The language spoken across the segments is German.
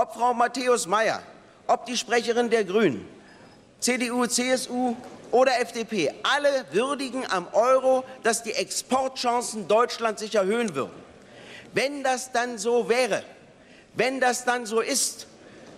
ob Frau Matthäus-Meyer, ob die Sprecherin der Grünen, CDU, CSU oder FDP, alle würdigen am Euro, dass die Exportchancen Deutschlands sich erhöhen würden. Wenn das dann so wäre, wenn das dann so ist,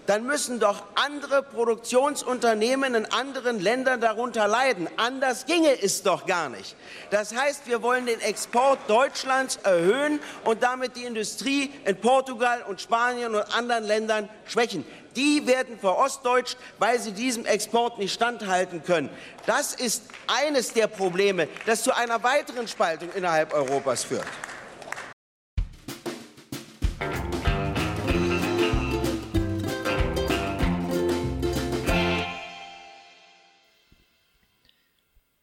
dann müssen doch andere Produktionsunternehmen in anderen Ländern darunter leiden. Anders ginge es doch gar nicht. Das heißt, wir wollen den Export Deutschlands erhöhen und damit die Industrie in Portugal und Spanien und anderen Ländern schwächen. Die werden verostdeutscht, weil sie diesem Export nicht standhalten können. Das ist eines der Probleme, das zu einer weiteren Spaltung innerhalb Europas führt.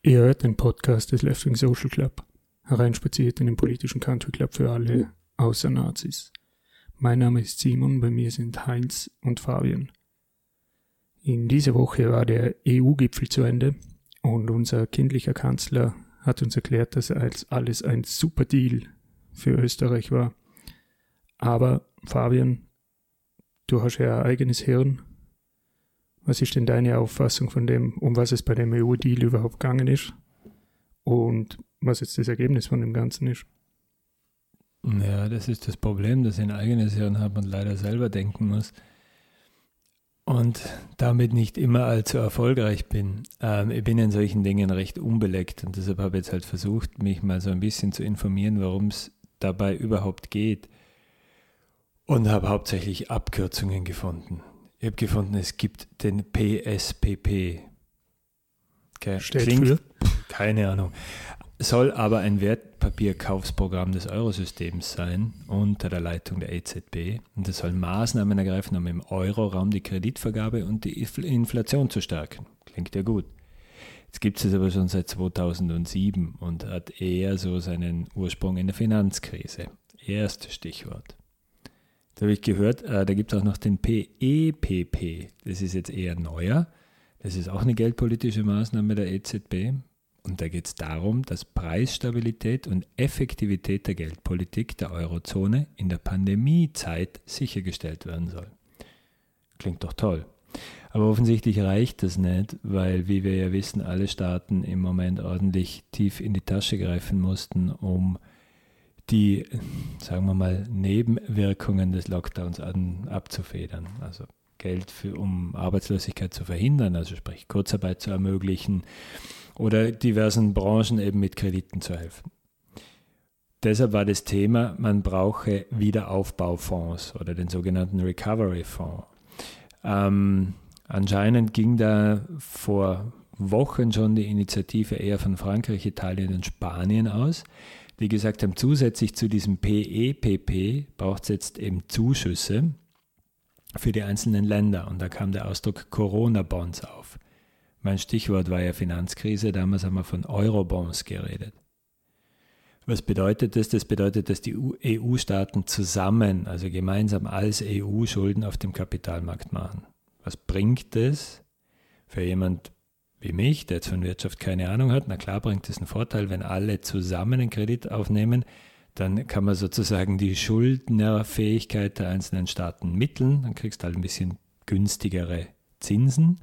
Ihr hört den Podcast des Left Wing Social Club, hereinspaziert in den politischen Country Club für alle außer Nazis. Mein Name ist Simon, bei mir sind Heinz und Fabian. In dieser Woche war der EU-Gipfel zu Ende und unser kindlicher Kanzler hat uns erklärt, dass als alles ein super Deal für Österreich war. Aber Fabian, du hast ja ein eigenes Hirn was ist denn deine Auffassung von dem, um was es bei dem EU-Deal überhaupt gegangen ist? Und was jetzt das Ergebnis von dem Ganzen ist? Ja, das ist das Problem, dass ich ein eigenes Hirn habe und leider selber denken muss. Und damit nicht immer allzu erfolgreich bin. Ähm, ich bin in solchen Dingen recht unbeleckt und deshalb habe ich jetzt halt versucht, mich mal so ein bisschen zu informieren, worum es dabei überhaupt geht. Und habe hauptsächlich Abkürzungen gefunden. Ich habe gefunden, es gibt den PSPP. Okay. Steht Klingt, für? Keine Ahnung. Soll aber ein Wertpapierkaufsprogramm des Eurosystems sein unter der Leitung der EZB. Und es soll Maßnahmen ergreifen, um im Euroraum die Kreditvergabe und die Inflation zu stärken. Klingt ja gut. Jetzt gibt es es aber schon seit 2007 und hat eher so seinen Ursprung in der Finanzkrise. Erstes Stichwort. Da habe ich gehört, äh, da gibt es auch noch den PEPP. E das ist jetzt eher neuer. Das ist auch eine geldpolitische Maßnahme der EZB. Und da geht es darum, dass Preisstabilität und Effektivität der Geldpolitik der Eurozone in der Pandemiezeit sichergestellt werden soll. Klingt doch toll. Aber offensichtlich reicht das nicht, weil, wie wir ja wissen, alle Staaten im Moment ordentlich tief in die Tasche greifen mussten, um die, sagen wir mal, Nebenwirkungen des Lockdowns an, abzufedern. Also Geld für, um Arbeitslosigkeit zu verhindern, also sprich Kurzarbeit zu ermöglichen oder diversen Branchen eben mit Krediten zu helfen. Deshalb war das Thema, man brauche Wiederaufbaufonds oder den sogenannten Recovery Fonds. Ähm, anscheinend ging da vor Wochen schon die Initiative eher von Frankreich, Italien und Spanien aus die gesagt haben, zusätzlich zu diesem PEPP braucht es jetzt eben Zuschüsse für die einzelnen Länder. Und da kam der Ausdruck Corona-Bonds auf. Mein Stichwort war ja Finanzkrise, damals haben wir von Euro-Bonds geredet. Was bedeutet das? Das bedeutet, dass die EU-Staaten zusammen, also gemeinsam als EU Schulden auf dem Kapitalmarkt machen. Was bringt das für jemand wie mich, der jetzt von Wirtschaft keine Ahnung hat, na klar bringt es einen Vorteil, wenn alle zusammen einen Kredit aufnehmen, dann kann man sozusagen die Schuldnerfähigkeit der einzelnen Staaten mitteln, dann kriegst du halt ein bisschen günstigere Zinsen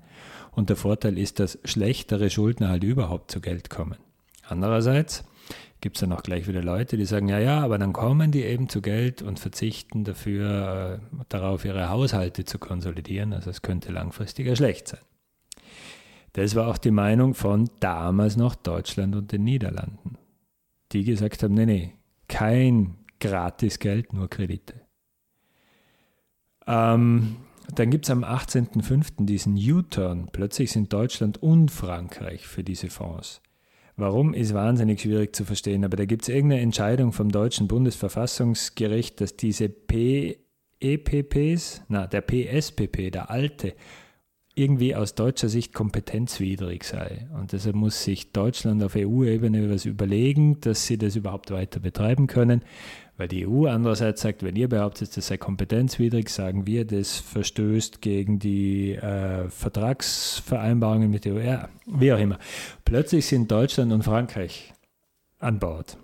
und der Vorteil ist, dass schlechtere Schuldner halt überhaupt zu Geld kommen. Andererseits gibt es dann auch gleich wieder Leute, die sagen, ja, ja, aber dann kommen die eben zu Geld und verzichten dafür äh, darauf, ihre Haushalte zu konsolidieren. Also es könnte langfristiger schlecht sein. Das war auch die Meinung von damals noch Deutschland und den Niederlanden, die gesagt haben, nee, nee, kein Gratisgeld, nur Kredite. Ähm, dann gibt es am 18.05. diesen U-Turn. Plötzlich sind Deutschland und Frankreich für diese Fonds. Warum, ist wahnsinnig schwierig zu verstehen, aber da gibt es irgendeine Entscheidung vom deutschen Bundesverfassungsgericht, dass diese PEPPs, na, der PSPP, der alte, irgendwie aus deutscher Sicht kompetenzwidrig sei. Und deshalb muss sich Deutschland auf EU-Ebene etwas überlegen, dass sie das überhaupt weiter betreiben können. Weil die EU andererseits sagt, wenn ihr behauptet, das sei kompetenzwidrig, sagen wir, das verstößt gegen die äh, Vertragsvereinbarungen mit der EU. Ja, wie auch immer. Plötzlich sind Deutschland und Frankreich an Bord.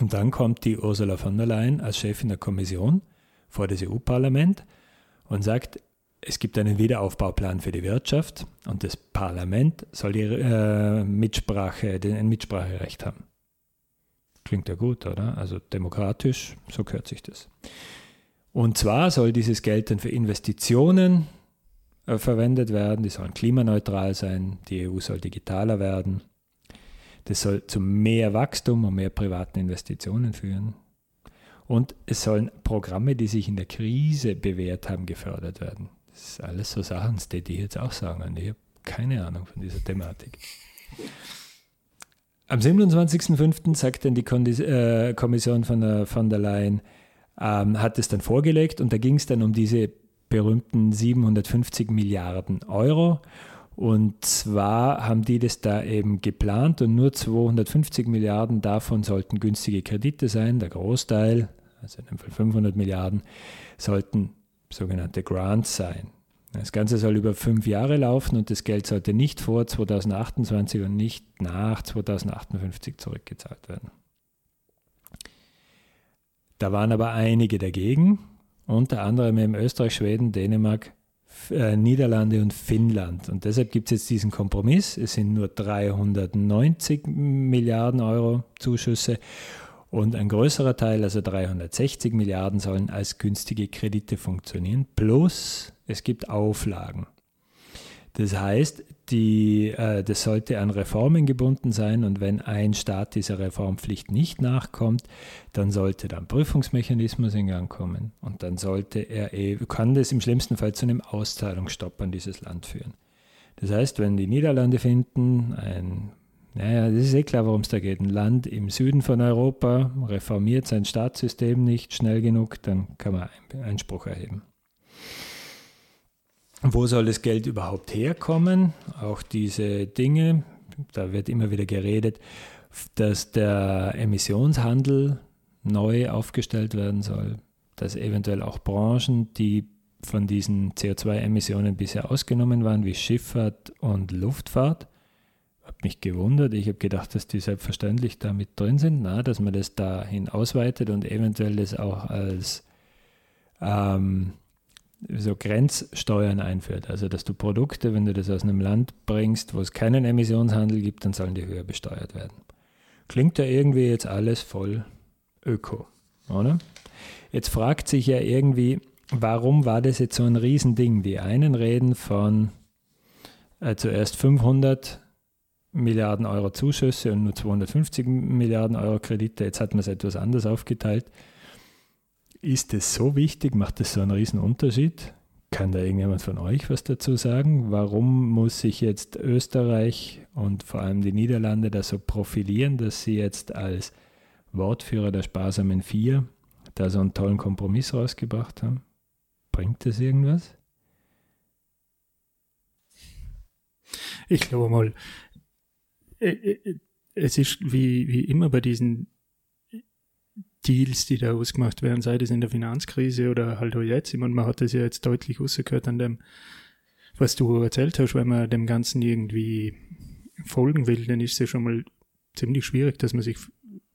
Und dann kommt die Ursula von der Leyen als Chefin der Kommission vor das EU-Parlament und sagt, es gibt einen Wiederaufbauplan für die Wirtschaft und das Parlament soll die äh, Mitsprache, ein Mitspracherecht haben. Klingt ja gut, oder? Also demokratisch, so gehört sich das. Und zwar soll dieses Geld dann für Investitionen äh, verwendet werden, die sollen klimaneutral sein, die EU soll digitaler werden. Das soll zu mehr Wachstum und mehr privaten Investitionen führen. Und es sollen Programme, die sich in der Krise bewährt haben, gefördert werden. Das ist alles so Sachen, die ich jetzt auch sagen. Ich habe keine Ahnung von dieser Thematik. Am 27.05. sagt dann die äh, Kommission von der, von der Leyen, ähm, hat es dann vorgelegt und da ging es dann um diese berühmten 750 Milliarden Euro. Und zwar haben die das da eben geplant und nur 250 Milliarden davon sollten günstige Kredite sein. Der Großteil, also in dem Fall 500 Milliarden, sollten sogenannte Grants sein. Das Ganze soll über fünf Jahre laufen und das Geld sollte nicht vor 2028 und nicht nach 2058 zurückgezahlt werden. Da waren aber einige dagegen, unter anderem eben Österreich, Schweden, Dänemark, äh, Niederlande und Finnland. Und deshalb gibt es jetzt diesen Kompromiss. Es sind nur 390 Milliarden Euro Zuschüsse und ein größerer Teil, also 360 Milliarden, sollen als günstige Kredite funktionieren. Plus es gibt Auflagen. Das heißt, die, äh, das sollte an Reformen gebunden sein und wenn ein Staat dieser Reformpflicht nicht nachkommt, dann sollte dann Prüfungsmechanismus in Gang kommen und dann sollte er, eh, kann das im schlimmsten Fall zu einem Auszahlungsstopp an dieses Land führen. Das heißt, wenn die Niederlande finden, ein, naja, das ist eh klar, worum es da geht, ein Land im Süden von Europa reformiert sein Staatssystem nicht schnell genug, dann kann man Einspruch erheben. Wo soll das Geld überhaupt herkommen? Auch diese Dinge, da wird immer wieder geredet, dass der Emissionshandel neu aufgestellt werden soll, dass eventuell auch Branchen, die von diesen CO2-Emissionen bisher ausgenommen waren, wie Schifffahrt und Luftfahrt, mich gewundert. Ich habe gedacht, dass die selbstverständlich da mit drin sind, na, dass man das dahin ausweitet und eventuell das auch als ähm, so Grenzsteuern einführt. Also dass du Produkte, wenn du das aus einem Land bringst, wo es keinen Emissionshandel gibt, dann sollen die höher besteuert werden. Klingt ja irgendwie jetzt alles voll öko, oder? Jetzt fragt sich ja irgendwie, warum war das jetzt so ein Riesending? Die einen reden von äh, zuerst 500 Milliarden Euro Zuschüsse und nur 250 Milliarden Euro Kredite. Jetzt hat man es etwas anders aufgeteilt. Ist es so wichtig? Macht es so einen riesen Unterschied? Kann da irgendjemand von euch was dazu sagen? Warum muss sich jetzt Österreich und vor allem die Niederlande da so profilieren, dass sie jetzt als Wortführer der sparsamen Vier da so einen tollen Kompromiss rausgebracht haben? Bringt das irgendwas? Ich glaube mal, es ist wie, wie immer bei diesen Deals, die da ausgemacht werden, sei das in der Finanzkrise oder halt auch jetzt. Ich meine, man hat das ja jetzt deutlich rausgehört an dem, was du erzählt hast, wenn man dem Ganzen irgendwie folgen will, dann ist es ja schon mal ziemlich schwierig, dass man sich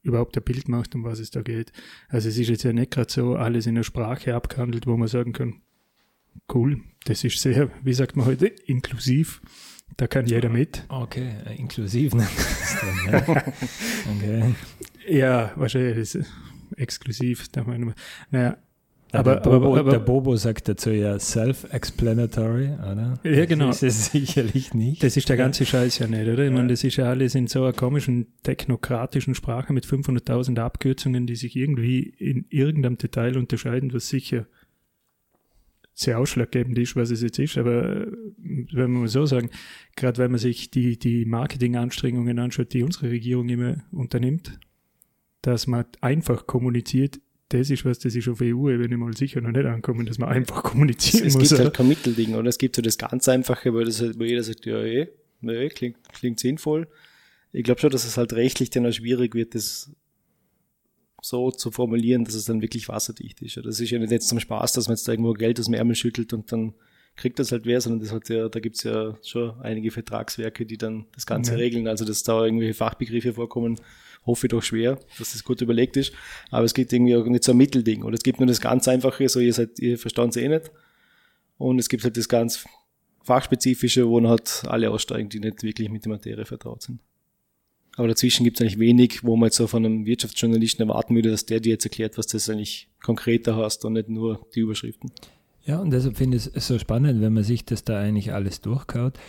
überhaupt ein Bild macht, um was es da geht. Also es ist jetzt ja nicht gerade so alles in der Sprache abgehandelt, wo man sagen kann, cool, das ist sehr, wie sagt man heute, inklusiv. Da kann jeder mit. Okay, äh, inklusiv. Ne? okay. Ja, wahrscheinlich exklusiv. Naja, aber, der, Bobo, aber, aber, der Bobo sagt dazu ja self-explanatory, oder? Ja, genau. Das ist es sicherlich nicht. Das ist der ganze Scheiß ja nicht, oder? Ich ja. meine, das ist ja alles in so einer komischen technokratischen Sprache mit 500.000 Abkürzungen, die sich irgendwie in irgendeinem Detail unterscheiden, was sicher sehr ausschlaggebend ist, was es jetzt ist. Aber wenn man so sagen, gerade wenn man sich die, die Marketinganstrengungen anschaut, die unsere Regierung immer unternimmt, dass man einfach kommuniziert, das ist was, das ist auf EU-Ebene mal sicher noch nicht ankommen, dass man einfach kommunizieren es, es muss. Es gibt halt kein Mittelding, oder? Es gibt so das ganz Einfache, wo, das halt, wo jeder sagt, ja, eh, nee, klingt, klingt sinnvoll. Ich glaube schon, dass es halt rechtlich dann auch schwierig wird, das so zu formulieren, dass es dann wirklich wasserdicht ist. Das ist ja nicht jetzt zum Spaß, dass man jetzt da irgendwo Geld aus dem Ärmel schüttelt und dann kriegt das halt wer, sondern das hat ja, da gibt's ja schon einige Vertragswerke, die dann das Ganze okay. regeln. Also dass da irgendwelche Fachbegriffe vorkommen, hoffe ich doch schwer, dass das gut überlegt ist. Aber es gibt irgendwie auch nicht so ein Mittelding. Oder es gibt nur das ganz Einfache, so ihr seid, ihr verstand es eh nicht. Und es gibt halt das ganz fachspezifische, wo dann halt alle aussteigen, die nicht wirklich mit der Materie vertraut sind. Aber dazwischen gibt es eigentlich wenig, wo man jetzt so von einem Wirtschaftsjournalisten erwarten würde, dass der dir jetzt erklärt, was das eigentlich konkreter heißt und nicht nur die Überschriften. Ja, und deshalb finde ich es so spannend, wenn man sich das da eigentlich alles durchkaut.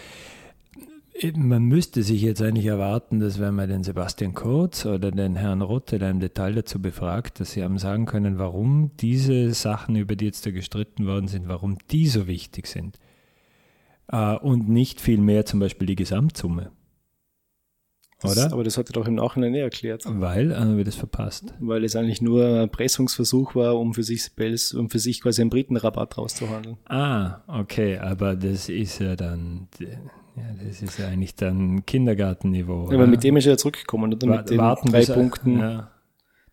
Man müsste sich jetzt eigentlich erwarten, dass wenn man den Sebastian Kurz oder den Herrn Rotte da im Detail dazu befragt, dass sie einem sagen können, warum diese Sachen, über die jetzt da gestritten worden sind, warum die so wichtig sind. Äh, und nicht viel mehr zum Beispiel die Gesamtsumme. Das, Oder? Aber das hat er doch im Nachhinein nicht erklärt. Weil, haben wir das verpasst. Weil es eigentlich nur ein Pressungsversuch war, um für sich, um für sich quasi einen Britenrabatt rauszuhandeln. Ah, okay, aber das ist ja dann, ja, das ist ja eigentlich dann Kindergartenniveau. Ja, aber mit dem ist er ja zurückgekommen, oder? Mit den Warten drei bis er- Punkten, Ja,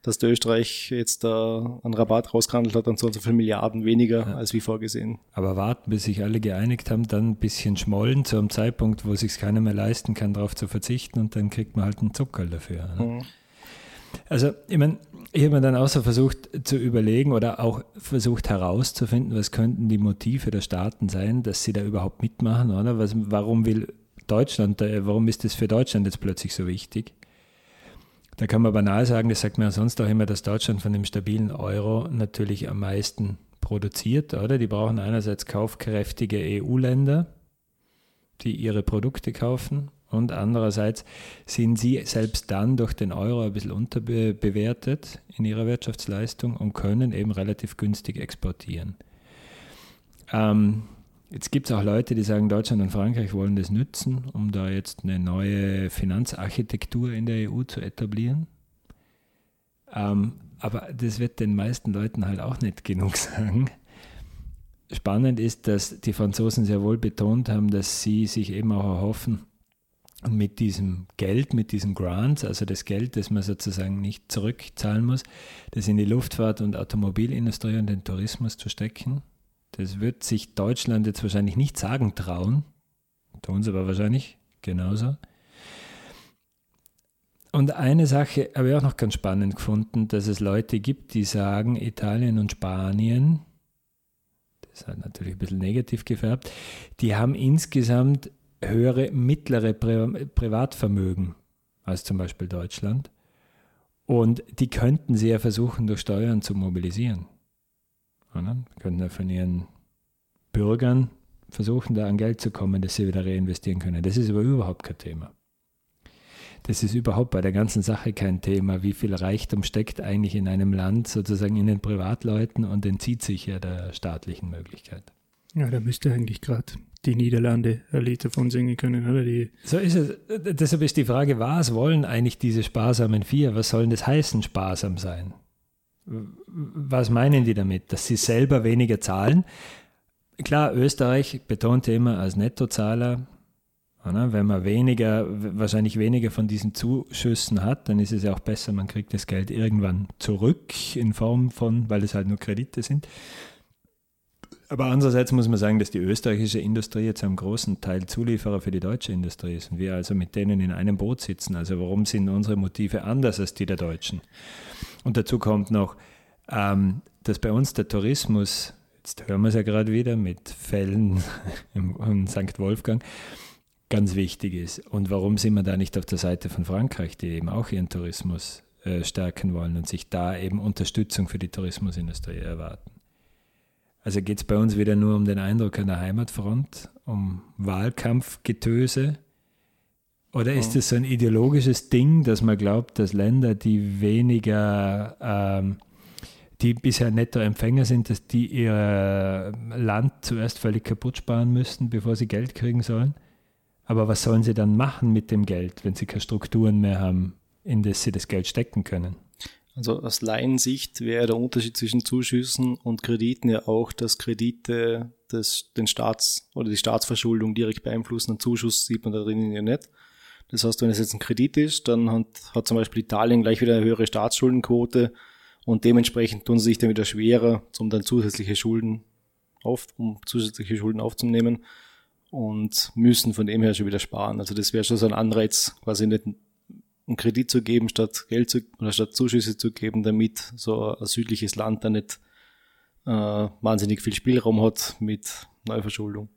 dass der Österreich jetzt da einen Rabatt rausgehandelt hat und so und so viele Milliarden weniger als wie vorgesehen. aber warten, bis sich alle geeinigt haben, dann ein bisschen schmollen zu einem Zeitpunkt, wo sich keiner mehr leisten kann, darauf zu verzichten und dann kriegt man halt einen Zuckerl dafür. Ne? Mhm. Also, ich meine, ich habe mir dann auch so versucht zu überlegen oder auch versucht herauszufinden, was könnten die Motive der Staaten sein, dass sie da überhaupt mitmachen, oder? Was, warum will Deutschland, warum ist das für Deutschland jetzt plötzlich so wichtig? Da kann man banal sagen, das sagt man ja sonst auch immer, dass Deutschland von dem stabilen Euro natürlich am meisten produziert, oder? Die brauchen einerseits kaufkräftige EU-Länder, die ihre Produkte kaufen und andererseits sind sie selbst dann durch den Euro ein bisschen unterbewertet in ihrer Wirtschaftsleistung und können eben relativ günstig exportieren. Ähm, jetzt gibt es auch Leute, die sagen, Deutschland und Frankreich wollen das nützen, um da jetzt eine neue Finanzarchitektur in der EU zu etablieren. Ähm, aber das wird den meisten Leuten halt auch nicht genug sagen. Spannend ist, dass die Franzosen sehr wohl betont haben, dass sie sich eben auch erhoffen, mit diesem Geld, mit diesen Grants, also das Geld, das man sozusagen nicht zurückzahlen muss, das in die Luftfahrt und Automobilindustrie und den Tourismus zu stecken. Das wird sich Deutschland jetzt wahrscheinlich nicht sagen trauen, tun sie aber wahrscheinlich genauso. Und eine Sache habe ich auch noch ganz spannend gefunden, dass es Leute gibt, die sagen, Italien und Spanien, das halt natürlich ein bisschen negativ gefärbt, die haben insgesamt höhere mittlere Pri Privatvermögen als zum Beispiel Deutschland. Und die könnten sie ja versuchen, durch Steuern zu mobilisieren. Oder? Könnten ja von ihren Bürgern versuchen, da an Geld zu kommen, das sie wieder reinvestieren können. Das ist aber überhaupt kein Thema. Das ist überhaupt bei der ganzen Sache kein Thema. Wie viel Reichtum steckt eigentlich in einem Land, sozusagen in den Privatleuten und entzieht sich ja der staatlichen Möglichkeit. Ja, da müsste eigentlich gerade die Niederlande ein Lied davon singen können, oder? Die, So ist es. Deshalb ist die Frage, was wollen eigentlich diese sparsamen Vier? Was sollen das heißen, sparsam sein? Was meinen die damit? Dass sie selber weniger zahlen? Klar, Österreich betonte immer als Nettozahler, wenn man weniger, wahrscheinlich weniger von diesen Zuschüssen hat, dann ist es ja auch besser, man kriegt das Geld irgendwann zurück in Form von, weil es halt nur Kredite sind. Aber andererseits muss man sagen, dass die österreichische Industrie jetzt am großen Teil Zulieferer für die deutsche Industrie ist und wir also mit denen in einem Boot sitzen. Also warum sind unsere Motive anders als die der Deutschen? Und dazu kommt noch, ähm, dass bei uns der Tourismus, jetzt hören wir es ja gerade wieder mit Fällen im St. Wolfgang, ganz wichtig ist. Und warum sind wir da nicht auf der Seite von Frankreich, die eben auch ihren Tourismus äh, stärken wollen und sich da eben Unterstützung für die Tourismusindustrie erwarten? Also geht es bei uns wieder nur um den Eindruck an der Heimatfront, um Wahlkampfgetöse? Oder ist es so ein ideologisches Ding, dass man glaubt, dass Länder, die weniger, ähm, die bisher Nettoempfänger sind, dass die ihr Land zuerst völlig kaputt sparen müssten, bevor sie Geld kriegen sollen? Aber was sollen sie dann machen mit dem Geld, wenn sie keine Strukturen mehr haben, in das sie das Geld stecken können? Also aus Laiensicht wäre der Unterschied zwischen Zuschüssen und Krediten ja auch, dass Kredite das, den Staats- oder die Staatsverschuldung direkt beeinflussen. Einen Zuschuss sieht man da drinnen ja nicht. Das heißt, wenn es jetzt ein Kredit ist, dann hat, hat zum Beispiel Italien gleich wieder eine höhere Staatsschuldenquote und dementsprechend tun sie sich dann wieder schwerer, um dann zusätzliche Schulden auf, um zusätzliche Schulden aufzunehmen und müssen von dem her schon wieder sparen. Also das wäre schon so ein Anreiz, quasi nicht einen Kredit zu geben, statt Geld zu, oder statt Zuschüsse zu geben, damit so ein südliches Land da nicht äh, wahnsinnig viel Spielraum hat mit Neuverschuldung.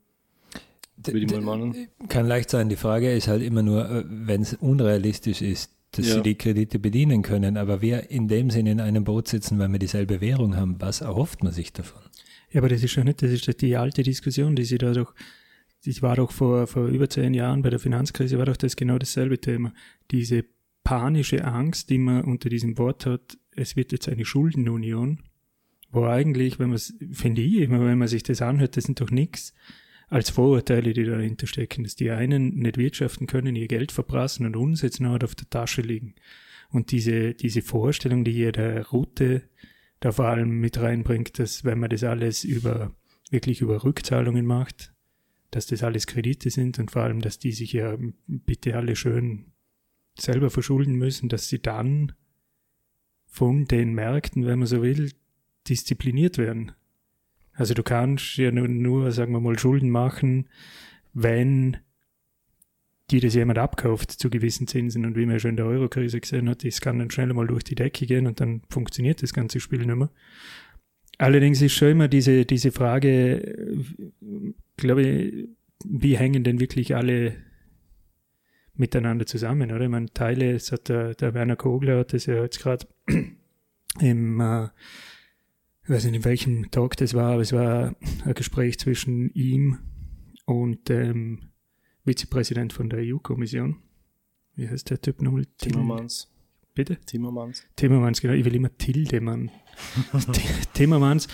Würde ich mal meinen. Kann leicht sein. Die Frage ist halt immer nur, äh, wenn es unrealistisch ist, dass ja. sie die Kredite bedienen können. Aber wer in dem Sinne in einem Boot sitzen, weil wir dieselbe Währung haben, was erhofft man sich davon? Ja, aber das ist ja nicht, das ist die alte Diskussion, die sie da doch, das war doch vor, vor über zehn Jahren bei der Finanzkrise, war doch das genau dasselbe Thema. Diese panische Angst, die man unter diesem Wort hat, es wird jetzt eine Schuldenunion, wo eigentlich, wenn man es, finde ich, wenn man sich das anhört, das sind doch nichts als Vorurteile, die dahinter stecken, dass die einen nicht wirtschaften können, ihr Geld verprassen und uns jetzt noch auf der Tasche liegen. Und diese, diese Vorstellung, die hier der Route da vor allem mit reinbringt, dass wenn man das alles über, wirklich über Rückzahlungen macht, dass das alles Kredite sind und vor allem, dass die sich ja bitte alle schön selber verschulden müssen, dass sie dann von den Märkten, wenn man so will, diszipliniert werden. Also du kannst ja nur, nur, sagen wir mal, Schulden machen, wenn die das jemand abkauft zu gewissen Zinsen. Und wie man schon in der Euro-Krise gesehen hat, das kann dann schnell mal durch die Decke gehen und dann funktioniert das ganze Spiel nicht mehr. Allerdings ist schon immer diese, diese Frage, glaube ich, wie hängen denn wirklich alle miteinander zusammen, oder? Ich meine, Teile, das hat der, der Werner Kogler hat das ja jetzt gerade im äh, ich weiß nicht, in welchem Tag das war, aber es war ein Gespräch zwischen ihm und dem Vizepräsident von der EU-Kommission. Wie heißt der Typ nochmal? Timmermans. Bitte? Timmermans. Timmermans, genau. Ich will immer Tildemann. Timmermans,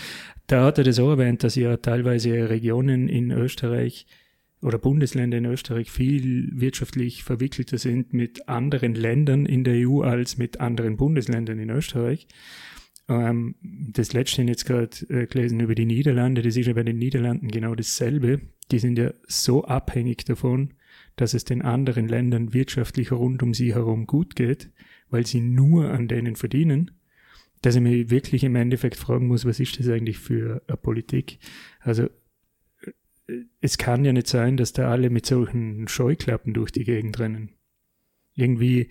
da hat er das auch erwähnt, dass ja teilweise Regionen in Österreich oder Bundesländer in Österreich viel wirtschaftlich verwickelter sind mit anderen Ländern in der EU als mit anderen Bundesländern in Österreich. Ähm, das letzte jetzt gerade äh, gelesen über die Niederlande, das ist ja bei den Niederlanden genau dasselbe. Die sind ja so abhängig davon, dass es den anderen Ländern wirtschaftlich rund um sie herum gut geht, weil sie nur an denen verdienen, dass ich mir wirklich im Endeffekt fragen muss, was ist das eigentlich für eine Politik? Also es kann ja nicht sein, dass da alle mit solchen Scheuklappen durch die Gegend rennen. Irgendwie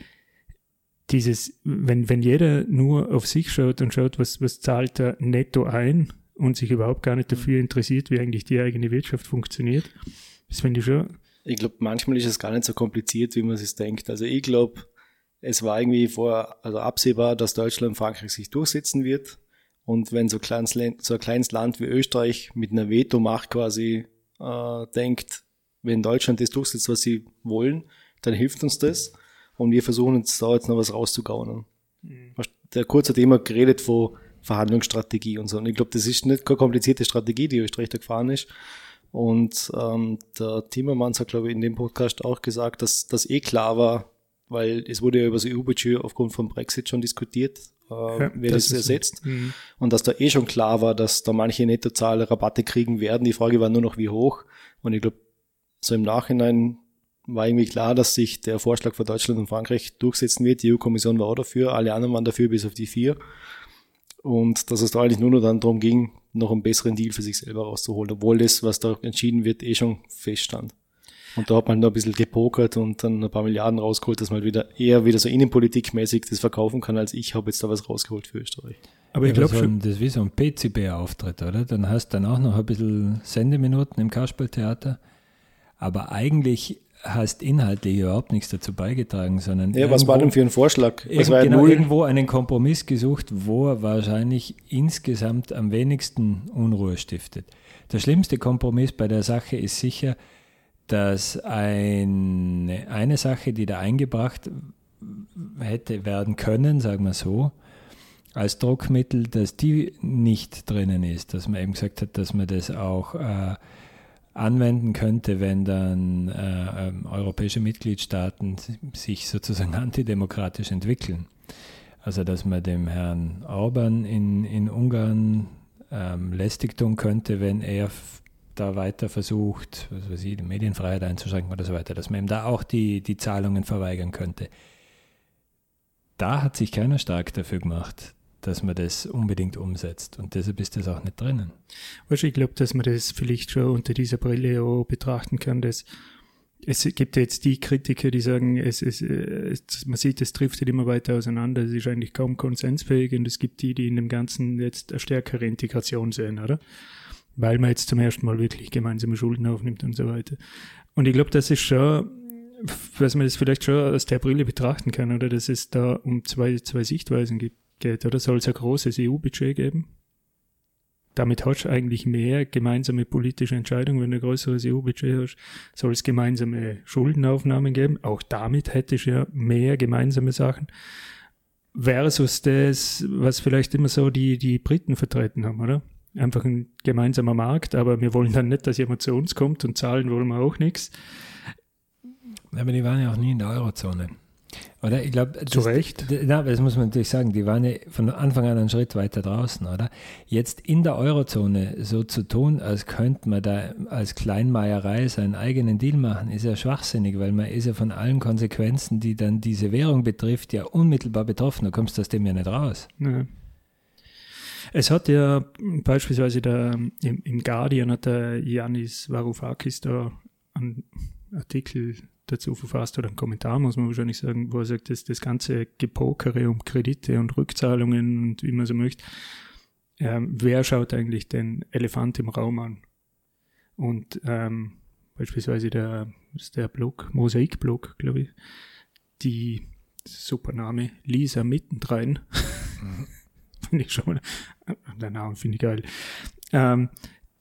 dieses, wenn, wenn jeder nur auf sich schaut und schaut, was, was zahlt er netto ein und sich überhaupt gar nicht dafür interessiert, wie eigentlich die eigene Wirtschaft funktioniert, das finde ich schon. Ich glaube, manchmal ist es gar nicht so kompliziert, wie man sich denkt. Also ich glaube, es war irgendwie vor, also absehbar, dass Deutschland und Frankreich sich durchsetzen wird. Und wenn so, kleines, so ein kleines Land wie Österreich mit einer Veto-Macht quasi äh, denkt, wenn Deutschland das durchsetzt, was sie wollen, dann hilft uns das. Und wir versuchen uns da jetzt noch was rauszugaunen. Mhm. Der Kurz hat immer geredet von Verhandlungsstrategie und so. Und ich glaube, das ist nicht keine komplizierte Strategie, die Österreich da gefahren ist. Und ähm, der Timmermans hat, glaube ich, in dem Podcast auch gesagt, dass das eh klar war, weil es wurde ja über das EU-Budget aufgrund vom Brexit schon diskutiert, äh, ja, wer das, das ersetzt. Mhm. Und dass da eh schon klar war, dass da manche Nettozahl Rabatte kriegen werden. Die Frage war nur noch, wie hoch. Und ich glaube, so im Nachhinein war irgendwie klar, dass sich der Vorschlag von Deutschland und Frankreich durchsetzen wird. Die EU-Kommission war auch dafür, alle anderen waren dafür, bis auf die vier. Und dass es da eigentlich nur noch dann darum ging, noch einen besseren Deal für sich selber rauszuholen, obwohl das, was da entschieden wird, eh schon feststand. Und da hat man noch ein bisschen gepokert und dann ein paar Milliarden rausgeholt, dass man wieder eher wieder so innenpolitikmäßig das verkaufen kann, als ich habe jetzt da was rausgeholt für Österreich. Aber ich ja, glaube schon. Das ist wie so ein PCB-Auftritt, oder? Dann hast du dann auch noch ein bisschen Sendeminuten im Kasperltheater. Aber eigentlich hast inhaltlich überhaupt nichts dazu beigetragen, sondern. Ja, was war denn für ein Vorschlag? Es war genau, irgendwo einen Kompromiss gesucht, wo er wahrscheinlich insgesamt am wenigsten Unruhe stiftet. Der schlimmste Kompromiss bei der Sache ist sicher, dass eine, eine Sache, die da eingebracht hätte werden können, sagen wir so, als Druckmittel, dass die nicht drinnen ist, dass man eben gesagt hat, dass man das auch äh, anwenden könnte, wenn dann äh, ähm, europäische Mitgliedstaaten sich sozusagen antidemokratisch entwickeln. Also dass man dem Herrn Orban in, in Ungarn ähm, lästig tun könnte, wenn er da weiter versucht, was weiß ich, die Medienfreiheit einzuschränken oder so weiter, dass man ihm da auch die, die Zahlungen verweigern könnte. Da hat sich keiner stark dafür gemacht dass man das unbedingt umsetzt. Und deshalb ist das auch nicht drinnen. Weißt ich glaube, dass man das vielleicht schon unter dieser Brille auch betrachten kann, dass es gibt jetzt die Kritiker, die sagen, es, es, es, man sieht, es driftet immer weiter auseinander, es ist eigentlich kaum konsensfähig und es gibt die, die in dem Ganzen jetzt eine stärkere Integration sehen, oder? Weil man jetzt zum ersten Mal wirklich gemeinsame Schulden aufnimmt und so weiter. Und ich glaube, das ist schon, was man das vielleicht schon aus der Brille betrachten kann, oder dass es da um zwei, zwei Sichtweisen geht, oder soll es ein großes EU-Budget geben? Damit hast du eigentlich mehr gemeinsame politische Entscheidungen, wenn du ein größeres EU-Budget hast. Soll es gemeinsame Schuldenaufnahmen geben? Auch damit hättest du ja mehr gemeinsame Sachen. Versus das, was vielleicht immer so die, die Briten vertreten haben, oder? Einfach ein gemeinsamer Markt, aber wir wollen dann nicht, dass jemand zu uns kommt und zahlen wollen wir auch nichts. Aber die waren ja auch nie in der Eurozone. Oder ich glaube, zu Recht. Na, das muss man natürlich sagen, die waren ja von Anfang an einen Schritt weiter draußen, oder? Jetzt in der Eurozone so zu tun, als könnte man da als Kleinmeierei seinen eigenen Deal machen, ist ja schwachsinnig, weil man ist ja von allen Konsequenzen, die dann diese Währung betrifft, ja unmittelbar betroffen. Da kommst du aus dem ja nicht raus. Ja. Es hat ja beispielsweise der, im, im Guardian hat der Yanis Varoufakis da einen Artikel dazu verfasst oder einen Kommentar, muss man wahrscheinlich sagen, wo er sagt, dass das ganze Gepokere um Kredite und Rückzahlungen und wie man so möchte, ähm, wer schaut eigentlich den Elefant im Raum an? Und ähm, beispielsweise der, der Blog, Mosaik-Blog, glaube ich, die super Name, Lisa Mittendrein. Mhm. finde ich schon, der Name finde ich geil. Ähm,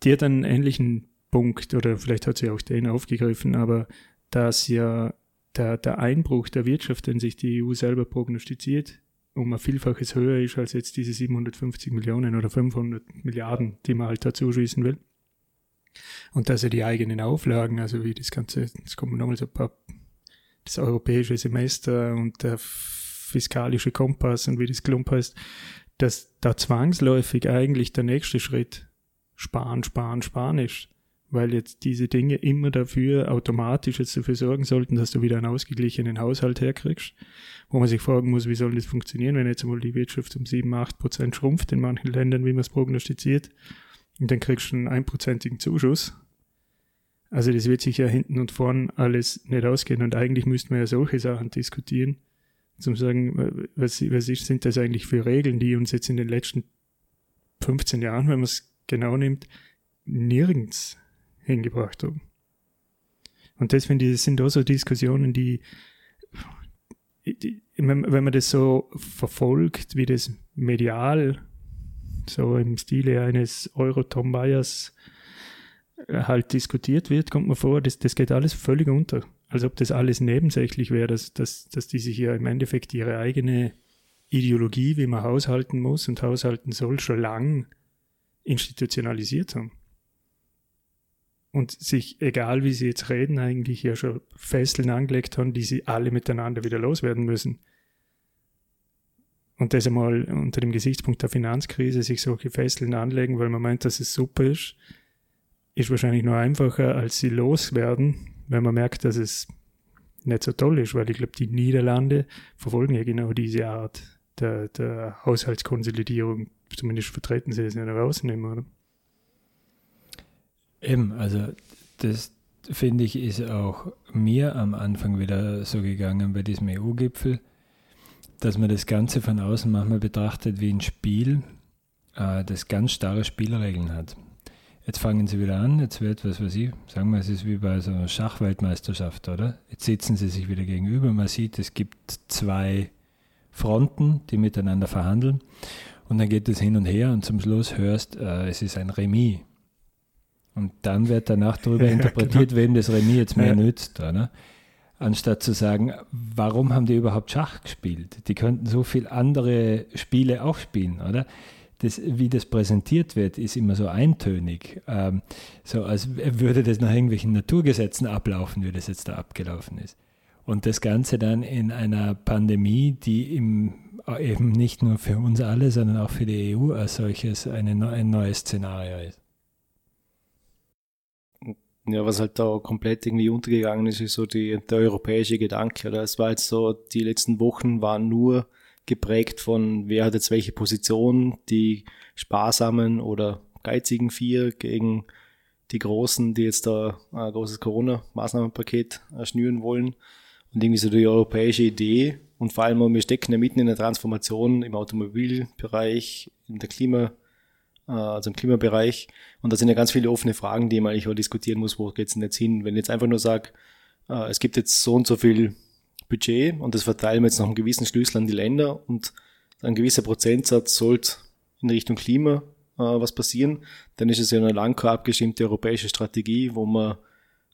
die hat einen ähnlichen Punkt, oder vielleicht hat sie auch den aufgegriffen, aber dass ja der, der Einbruch der Wirtschaft, den sich die EU selber prognostiziert, um ein Vielfaches höher ist als jetzt diese 750 Millionen oder 500 Milliarden, die man halt dazu schießen will. Und dass er die eigenen Auflagen, also wie das Ganze, jetzt kommen nochmal so ein paar, das europäische Semester und der fiskalische Kompass und wie das Klump heißt, dass da zwangsläufig eigentlich der nächste Schritt sparen, sparen, sparen ist. Weil jetzt diese Dinge immer dafür automatisch jetzt dafür sorgen sollten, dass du wieder einen ausgeglichenen Haushalt herkriegst. Wo man sich fragen muss, wie soll das funktionieren, wenn jetzt einmal die Wirtschaft um 7, 8 Prozent schrumpft in manchen Ländern, wie man es prognostiziert. Und dann kriegst du einen einprozentigen Zuschuss. Also das wird sich ja hinten und vorn alles nicht ausgehen. Und eigentlich müssten wir ja solche Sachen diskutieren zum sagen, was, was ist, sind das eigentlich für Regeln, die uns jetzt in den letzten 15 Jahren, wenn man es genau nimmt, nirgends hingebracht haben. Und das finde ich, das sind auch so Diskussionen, die, die wenn, man das so verfolgt, wie das medial, so im Stile eines Euro-Tom Bayers halt diskutiert wird, kommt man vor, das, das geht alles völlig unter als ob das alles nebensächlich wäre, dass, dass, dass die sich ja im Endeffekt ihre eigene Ideologie, wie man haushalten muss und haushalten soll, schon lang institutionalisiert haben. Und sich, egal wie sie jetzt reden, eigentlich ja schon Fesseln angelegt haben, die sie alle miteinander wieder loswerden müssen. Und das einmal unter dem Gesichtspunkt der Finanzkrise sich solche Fesseln anlegen, weil man meint, dass es super ist, ist wahrscheinlich nur einfacher, als sie loswerden, wenn man merkt, dass es nicht so toll ist, weil ich glaube, die Niederlande verfolgen ja genau diese Art der, der Haushaltskonsolidierung. Zumindest vertreten sie es nicht rausnehmen, oder? Eben, also das finde ich ist auch mir am Anfang wieder so gegangen bei diesem EU-Gipfel, dass man das Ganze von außen manchmal betrachtet wie ein Spiel, äh, das ganz starre Spielregeln hat. Jetzt fangen sie wieder an, jetzt wird, was weiß ich, sagen wir, es ist wie bei so einer Schachweltmeisterschaft, oder? Jetzt sitzen sie sich wieder gegenüber, man sieht, es gibt zwei Fronten, die miteinander verhandeln und dann geht es hin und her und zum Schluss hörst, äh, es ist ein Remis. Und dann wird danach darüber interpretiert, genau. wem das Remis jetzt mehr ja. nützt, oder? Anstatt zu sagen, warum haben die überhaupt Schach gespielt? Die könnten so viele andere Spiele auch spielen, oder? Das, wie das präsentiert wird, ist immer so eintönig. Ähm, so als würde das nach irgendwelchen Naturgesetzen ablaufen, wie das jetzt da abgelaufen ist. Und das Ganze dann in einer Pandemie, die im, eben nicht nur für uns alle, sondern auch für die EU als solches eine, ein neues Szenario ist. Ja, was halt da komplett irgendwie untergegangen ist, ist so die, der europäische Gedanke. Oder? Es war jetzt so, die letzten Wochen waren nur geprägt von, wer hat jetzt welche Position, die sparsamen oder geizigen vier gegen die Großen, die jetzt da ein großes Corona-Maßnahmenpaket schnüren wollen. Und irgendwie so die europäische Idee und vor allem, wir stecken ja mitten in der Transformation im Automobilbereich, in der Klima, äh, also im Klimabereich. Und da sind ja ganz viele offene Fragen, die man eigentlich auch diskutieren muss, wo geht's denn jetzt hin? Wenn ich jetzt einfach nur sage, äh, es gibt jetzt so und so viel Budget und das verteilen wir jetzt nach einem gewissen Schlüssel an die Länder und ein gewisser Prozentsatz sollte in Richtung Klima äh, was passieren, dann ist es ja eine lang abgestimmte europäische Strategie, wo man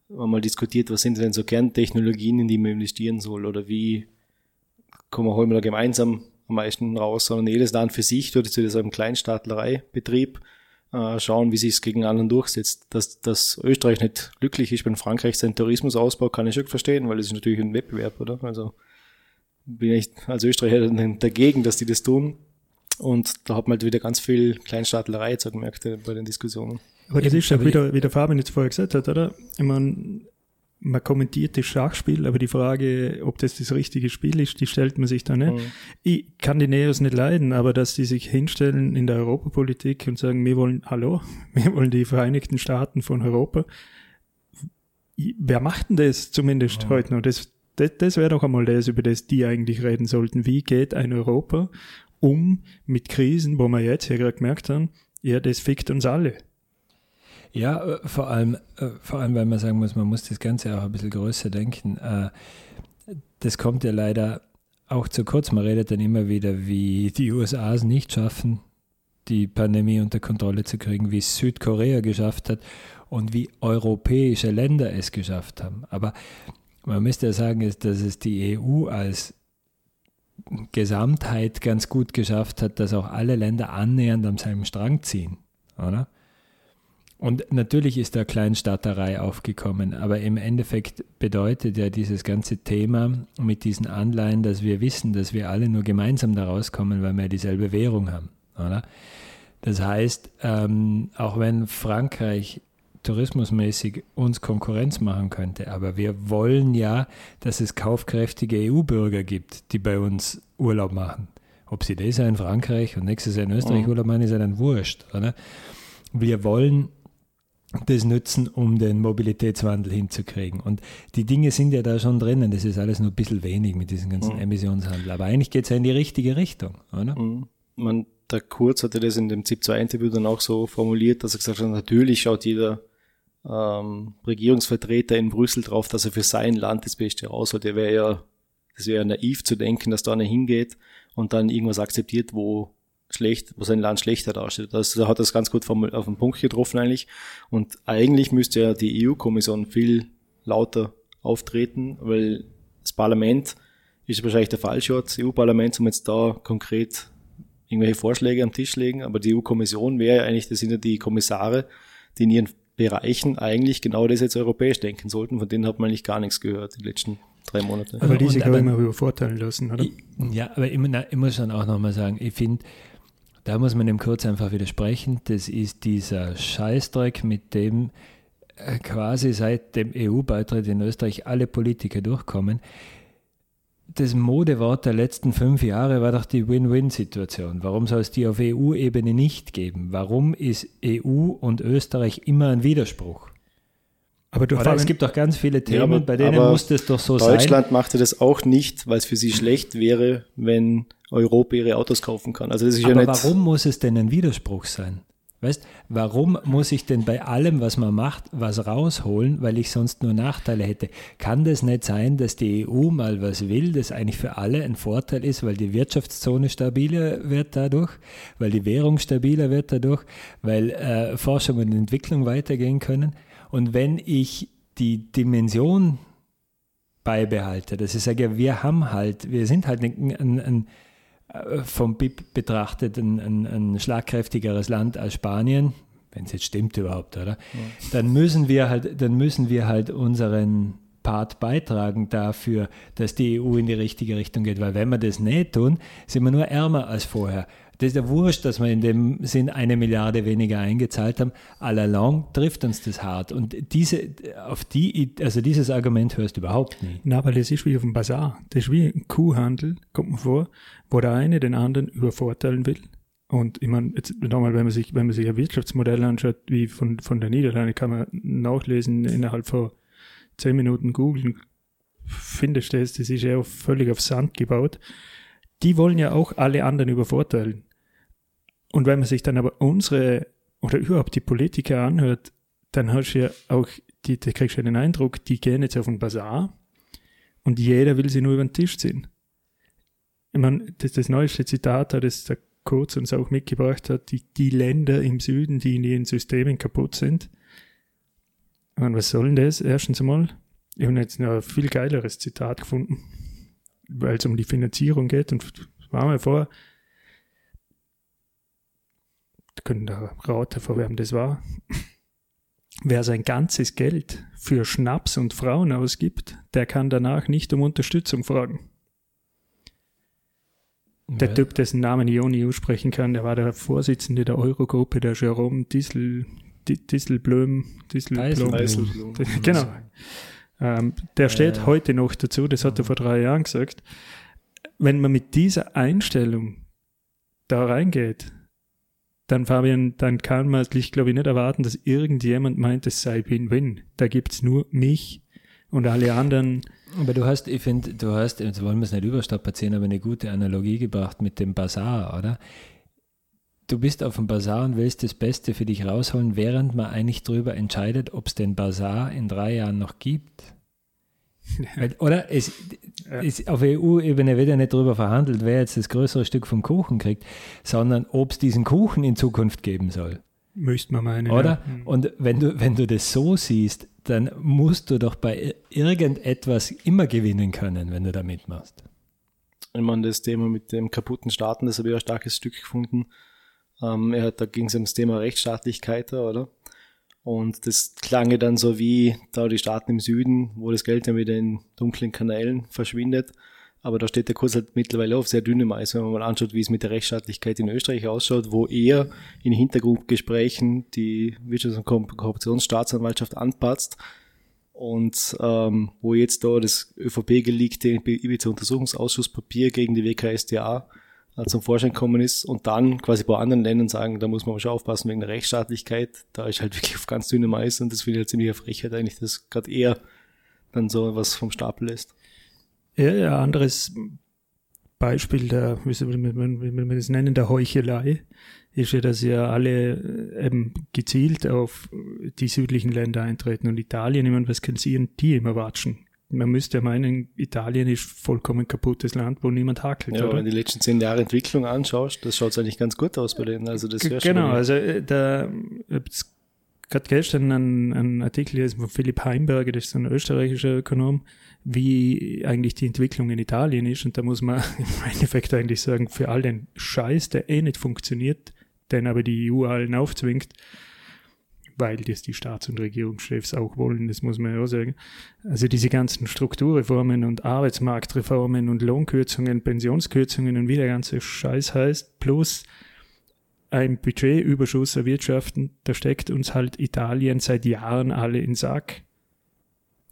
mal diskutiert, was sind denn so Kerntechnologien, in die man investieren soll oder wie kommen wir da gemeinsam am meisten raus, sondern jedes Land für sich tut zu diesem Kleinstaatlereibetrieb äh, schauen, wie sich es gegen anderen durchsetzt. Dass, dass Österreich nicht glücklich ist, wenn Frankreich seinen Tourismusausbau, kann ich schon verstehen, weil es ist natürlich ein Wettbewerb, oder? Also bin ich als Österreicher dagegen, dass die das tun. Und da hat man halt wieder ganz viel Kleinstaatlerei jetzt auch gemerkt äh, bei den Diskussionen. Aber das ist ja wieder, wie der Fabian jetzt vorher gesagt hat, oder? Ich meine, man kommentiert das Schachspiel, aber die Frage, ob das das richtige Spiel ist, die stellt man sich da nicht. Mhm. Ich kann die Neos nicht leiden, aber dass die sich hinstellen in der Europapolitik und sagen, wir wollen, hallo, wir wollen die Vereinigten Staaten von Europa. Wer macht denn das zumindest mhm. heute noch? Das, das, das wäre doch einmal das, über das die eigentlich reden sollten. Wie geht ein Europa um mit Krisen, wo wir jetzt ja gerade gemerkt haben, ja, das fickt uns alle. Ja, äh, vor allem, äh, vor allem, weil man sagen muss, man muss das Ganze auch ein bisschen größer denken. Äh, das kommt ja leider auch zu kurz. Man redet dann immer wieder, wie die USA es nicht schaffen, die Pandemie unter Kontrolle zu kriegen, wie Südkorea geschafft hat und wie europäische Länder es geschafft haben. Aber man müsste ja sagen, dass es die EU als Gesamtheit ganz gut geschafft hat, dass auch alle Länder annähernd am selben Strang ziehen, oder? Und natürlich ist da Kleinstaaterei aufgekommen, aber im Endeffekt bedeutet ja dieses ganze Thema mit diesen Anleihen, dass wir wissen, dass wir alle nur gemeinsam da rauskommen, weil wir dieselbe Währung haben, oder? Das heißt, ähm, auch wenn Frankreich tourismusmäßig uns Konkurrenz machen könnte, aber wir wollen ja, dass es kaufkräftige EU-Bürger gibt, die bei uns Urlaub machen. Ob sie das in Frankreich und nächstes Jahr in Österreich mhm. Urlaub machen, ist ja dann wurscht, oder? Wir wollen das nutzen, um den Mobilitätswandel hinzukriegen. Und die Dinge sind ja da schon drinnen. Das ist alles nur ein bisschen wenig mit diesem ganzen mhm. Emissionshandel. Aber eigentlich geht es ja in die richtige Richtung, oder? Mhm. Man, der Kurz hatte das in dem ZIP-2-Interview dann auch so formuliert, dass er gesagt hat, natürlich schaut jeder ähm, Regierungsvertreter in Brüssel drauf, dass er für sein Land das Beste rausholt. Er wäre ja, das wäre naiv zu denken, dass da einer hingeht und dann irgendwas akzeptiert, wo schlecht, wo sein Land schlechter dasteht. Das, da hat das ganz gut auf den Punkt getroffen eigentlich. Und eigentlich müsste ja die EU-Kommission viel lauter auftreten, weil das Parlament ist wahrscheinlich der falsche Ort, das EU-Parlament, um jetzt da konkret irgendwelche Vorschläge am Tisch legen, aber die EU-Kommission wäre ja eigentlich, das sind ja die Kommissare, die in ihren Bereichen eigentlich genau das jetzt europäisch denken sollten, von denen hat man eigentlich gar nichts gehört die letzten drei Monate. Aber die sich aber immer übervorteilen lassen, oder? Ja, aber ich, ich muss schon auch nochmal sagen, ich finde, da muss man dem kurz einfach widersprechen. Das ist dieser Scheißdreck, mit dem äh, quasi seit dem EU-Beitritt in Österreich alle Politiker durchkommen. Das Modewort der letzten fünf Jahre war doch die Win-Win-Situation. Warum soll es die auf EU-Ebene nicht geben? Warum ist EU und Österreich immer ein Widerspruch? Aber du es gibt doch ganz viele Themen, ja, bei denen muss das doch so Deutschland sein. Deutschland machte das auch nicht, weil es für sie schlecht wäre, wenn Europa ihre Autos kaufen kann. Also das ist Aber ja nicht warum muss es denn ein Widerspruch sein? Weißt, warum muss ich denn bei allem, was man macht, was rausholen, weil ich sonst nur Nachteile hätte? Kann das nicht sein, dass die EU mal was will, das eigentlich für alle ein Vorteil ist, weil die Wirtschaftszone stabiler wird dadurch, weil die Währung stabiler wird dadurch, weil äh, Forschung und Entwicklung weitergehen können? Und wenn ich die Dimension beibehalte, dass ich sage, wir haben halt, wir sind halt ein, ein, ein vom BIP betrachtet ein, ein, ein, schlagkräftigeres Land als Spanien, wenn es jetzt stimmt überhaupt, oder? Ja. Dann müssen wir halt, dann müssen wir halt unseren Part beitragen dafür, dass die EU in die richtige Richtung geht. Weil wenn wir das nicht tun, sind wir nur ärmer als vorher. Das ist ja wurscht, dass wir in dem Sinn eine Milliarde weniger eingezahlt haben. Allalong trifft uns das hart. Und diese, auf die, also dieses Argument hörst du überhaupt nie. Na, weil das ist wie auf dem Bazar. Das ist wie ein Kuhhandel, kommt mir vor, wo der eine den anderen übervorteilen will. Und ich meine, jetzt nochmal, wenn man sich, wenn man sich ein Wirtschaftsmodell anschaut, wie von, von der Niederlande, kann man nachlesen innerhalb von zehn Minuten googeln, findest du das, das ist ja auch völlig auf Sand gebaut. Die wollen ja auch alle anderen übervorteilen. Und wenn man sich dann aber unsere oder überhaupt die Politiker anhört, dann hast du ja auch, die, da kriegst du ja den Eindruck, die gehen jetzt auf den Bazar und jeder will sie nur über den Tisch ziehen. Ich meine, das, das neueste Zitat, das der Kurz uns auch mitgebracht hat, die, die Länder im Süden, die in ihren Systemen kaputt sind. Und was soll denn das? Erstens einmal, ich habe jetzt noch ein viel geileres Zitat gefunden, weil es um die Finanzierung geht und war mal vor, können da raten, vor wem das war. Wer sein ganzes Geld für Schnaps und Frauen ausgibt, der kann danach nicht um Unterstützung fragen. Der ja. Typ, dessen Namen ich nie aussprechen kann, der war der Vorsitzende der Eurogruppe, der Jerome Dissel, Disselblöm, Disselblom. Disselblom. Genau. Ähm, der steht äh, heute noch dazu, das hat er vor drei Jahren gesagt. Wenn man mit dieser Einstellung da reingeht, dann Fabian, dann kann man sich, glaube ich, nicht erwarten, dass irgendjemand meint, es sei Win-Win. Da gibt es nur mich und alle anderen. Aber du hast, ich finde, du hast, jetzt wollen wir es nicht überstrapazieren, aber eine gute Analogie gebracht mit dem Bazar, oder? Du bist auf dem Bazar und willst das Beste für dich rausholen, während man eigentlich darüber entscheidet, ob es den Bazar in drei Jahren noch gibt. Oder? Es, ja. es, auf EU-Ebene wird ja nicht darüber verhandelt, wer jetzt das größere Stück vom Kuchen kriegt, sondern ob es diesen Kuchen in Zukunft geben soll. Müsste man meinen. Oder? Ja. Und wenn du, wenn du das so siehst, dann musst du doch bei irgendetwas immer gewinnen können, wenn du da mitmachst. Ich meine, das Thema mit dem kaputten Staaten, das habe ich ein starkes Stück gefunden. Ähm, ja, da ging es ums Thema Rechtsstaatlichkeit, oder? Und das klang dann so wie da die Staaten im Süden, wo das Geld dann wieder in dunklen Kanälen verschwindet. Aber da steht der Kurs halt mittlerweile auf sehr dünnem Eis, wenn man mal anschaut, wie es mit der Rechtsstaatlichkeit in Österreich ausschaut, wo eher in Hintergrundgesprächen die Wirtschafts- und Korruptionsstaatsanwaltschaft anpatzt und ähm, wo jetzt da das ÖVP gelegte Ibiza-Untersuchungsausschusspapier gegen die WKSDA zum Vorschein gekommen ist und dann quasi bei anderen Ländern sagen, da muss man schon aufpassen wegen der Rechtsstaatlichkeit, da ist halt wirklich auf ganz dünnem Eis und das finde ich halt ziemlich Frechheit eigentlich, dass gerade eher dann so was vom Stapel lässt. Ja, ja, anderes Beispiel der, wie soll man, das nennen, der Heuchelei, ist ja, dass ja alle äh, eben gezielt auf die südlichen Länder eintreten und Italien, ich meine, was können sie die immer watschen? Man müsste ja meinen, Italien ist vollkommen kaputtes Land, wo niemand hakelt. Ja, oder? wenn du die letzten zehn Jahre Entwicklung anschaust, das schaut eigentlich ganz gut aus bei denen. Also das genau, also äh, da gerade gestern ein, ein Artikel gelesen von Philipp Heimberger, das ist ein österreichischer Ökonom, wie eigentlich die Entwicklung in Italien ist. Und da muss man im Endeffekt eigentlich sagen, für all den Scheiß, der eh nicht funktioniert, den aber die EU allen aufzwingt, weil das die Staats- und Regierungschefs auch wollen, das muss man ja auch sagen. Also diese ganzen Strukturreformen und Arbeitsmarktreformen und Lohnkürzungen, Pensionskürzungen und wie der ganze Scheiß heißt, plus ein Budgetüberschuss erwirtschaften, da steckt uns halt Italien seit Jahren alle in Sack.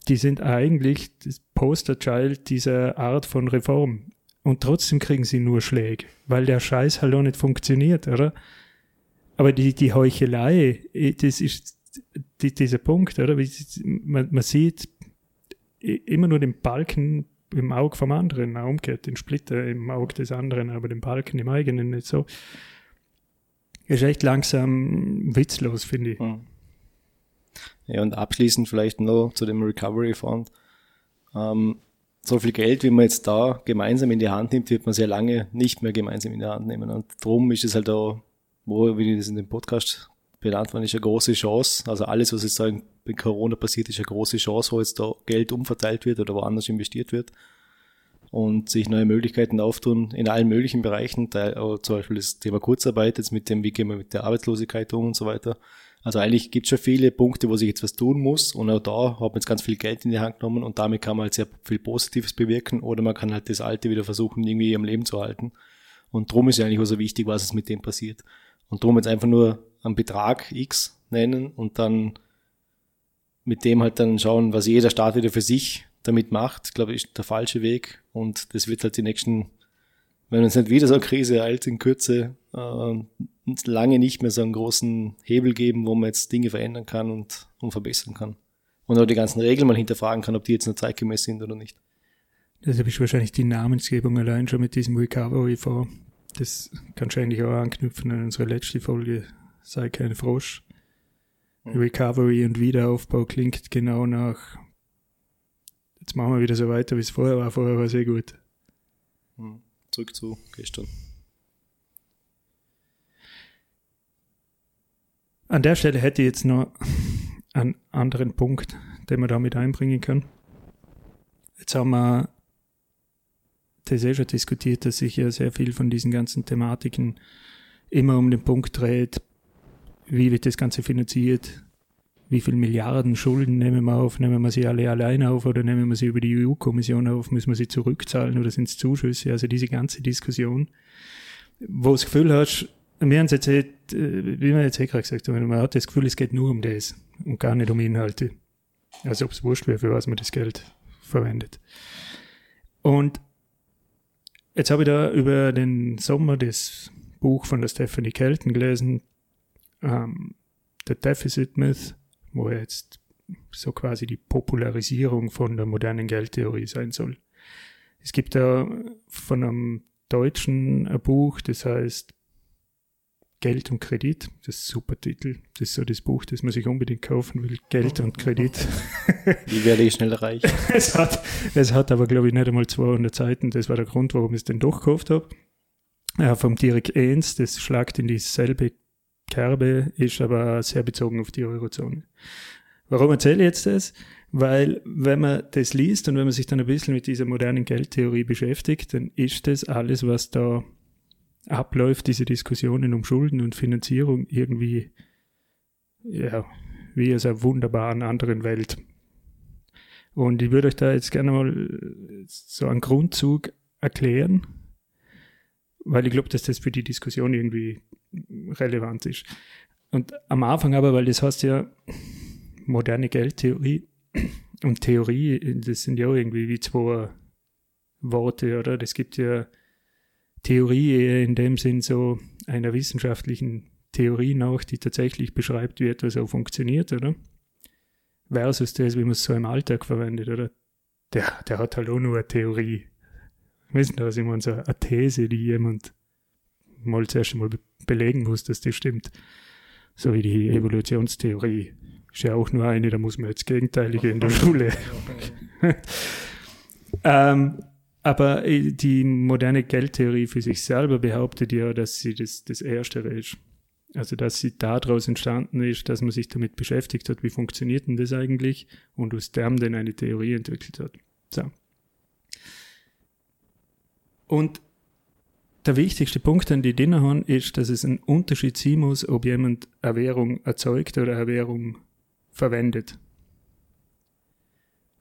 Die sind eigentlich das Posterchild dieser Art von Reform. Und trotzdem kriegen sie nur Schläge, weil der Scheiß halt auch nicht funktioniert, oder? Aber die, die Heuchelei, das ist die, dieser Punkt, oder? Man, man sieht immer nur den Balken im Auge vom anderen, umgekehrt, den Splitter im Auge des anderen, aber den Balken im eigenen nicht so. Ist echt langsam witzlos, finde ich. Hm. Ja, und abschließend vielleicht noch zu dem Recovery Fund. Ähm, so viel Geld, wie man jetzt da gemeinsam in die Hand nimmt, wird man sehr lange nicht mehr gemeinsam in die Hand nehmen. Und darum ist es halt auch wo, wie das in dem Podcast benannt worden ist, eine große Chance. Also alles, was jetzt da in Corona passiert, ist eine große Chance, wo jetzt da Geld umverteilt wird oder woanders investiert wird und sich neue Möglichkeiten auftun in allen möglichen Bereichen, da, zum Beispiel das Thema Kurzarbeit, jetzt mit dem, wie gehen wir mit der Arbeitslosigkeit um und so weiter. Also eigentlich gibt es schon viele Punkte, wo sich jetzt was tun muss und auch da hat man jetzt ganz viel Geld in die Hand genommen und damit kann man halt sehr viel Positives bewirken oder man kann halt das Alte wieder versuchen, irgendwie am Leben zu halten. Und darum ist ja eigentlich auch so wichtig, was es mit dem passiert. Und darum jetzt einfach nur einen Betrag X nennen und dann mit dem halt dann schauen, was jeder Staat wieder für sich damit macht, glaube ich, ist der falsche Weg. Und das wird halt die nächsten, wenn uns nicht wieder so eine Krise ereilt in Kürze, äh, lange nicht mehr so einen großen Hebel geben, wo man jetzt Dinge verändern kann und, und verbessern kann. Und auch die ganzen Regeln mal hinterfragen kann, ob die jetzt noch zeitgemäß sind oder nicht. Deshalb ist wahrscheinlich die Namensgebung allein schon mit diesem Recovery Fonds das kannst du eigentlich auch anknüpfen an unsere letzte Folge, sei kein Frosch. Recovery und Wiederaufbau klingt genau nach, jetzt machen wir wieder so weiter, wie es vorher war. Vorher war es eh gut. Zurück zu gestern. An der Stelle hätte ich jetzt noch einen anderen Punkt, den man da mit einbringen kann. Jetzt haben wir das eh schon diskutiert, dass sich ja sehr viel von diesen ganzen Thematiken immer um den Punkt dreht, wie wird das Ganze finanziert, wie viel Milliarden Schulden nehmen wir auf, nehmen wir sie alle alleine auf oder nehmen wir sie über die EU-Kommission auf, müssen wir sie zurückzahlen oder sind es Zuschüsse, also diese ganze Diskussion, wo das Gefühl hast, wir haben jetzt, eh, wie wir jetzt eh gerade gesagt haben, man hat das Gefühl, es geht nur um das und gar nicht um Inhalte. Also ob es wurscht wäre, für was man das Geld verwendet. Und jetzt habe ich da über den Sommer das Buch von der Stephanie Kelton gelesen, ähm, The Deficit Myth, wo jetzt so quasi die Popularisierung von der modernen Geldtheorie sein soll. Es gibt da von einem Deutschen ein Buch, das heißt Geld und Kredit. Das ist ein super Titel. Das ist so das Buch, das man sich unbedingt kaufen will. Geld und Kredit. Wie werde ich schnell reich? es, hat, es hat aber, glaube ich, nicht einmal 200 Seiten. Das war der Grund, warum ich es denn doch gekauft habe. Ja, vom Dirk Ehns, das schlagt in dieselbe Kerbe, ist aber sehr bezogen auf die Eurozone. Warum erzähle ich jetzt das? Weil, wenn man das liest und wenn man sich dann ein bisschen mit dieser modernen Geldtheorie beschäftigt, dann ist das alles, was da abläuft, diese Diskussionen um Schulden und Finanzierung irgendwie, ja, wie aus einer wunderbaren anderen Welt. Und ich würde euch da jetzt gerne mal so einen Grundzug erklären, weil ich glaube, dass das für die Diskussion irgendwie relevant ist. Und am Anfang aber, weil das heißt ja moderne Geldtheorie und Theorie, das sind ja irgendwie wie zwei Worte, oder? Das gibt ja Theorie eher in dem Sinn so einer wissenschaftlichen Theorie nach, die tatsächlich beschreibt, wie etwas so funktioniert, oder? Versus das, wie man es so im Alltag verwendet, oder? Der, der hat halt auch nur eine Theorie. Wissen Sie, was ich meine? So eine These, die jemand mal zuerst einmal belegen muss, dass das stimmt. So wie die Evolutionstheorie. Ist ja auch nur eine, da muss man jetzt Gegenteilige in der Schule. ähm, aber äh, die moderne Geldtheorie für sich selber behauptet ja, dass sie das, das Erstere ist. Also, dass sie daraus entstanden ist, dass man sich damit beschäftigt hat, wie funktioniert denn das eigentlich und aus dem dann eine Theorie entwickelt hat. So. Und der wichtigste Punkt, den die Dinner haben, ist, dass es einen Unterschied sein muss, ob jemand eine Währung erzeugt oder eine Währung verwendet.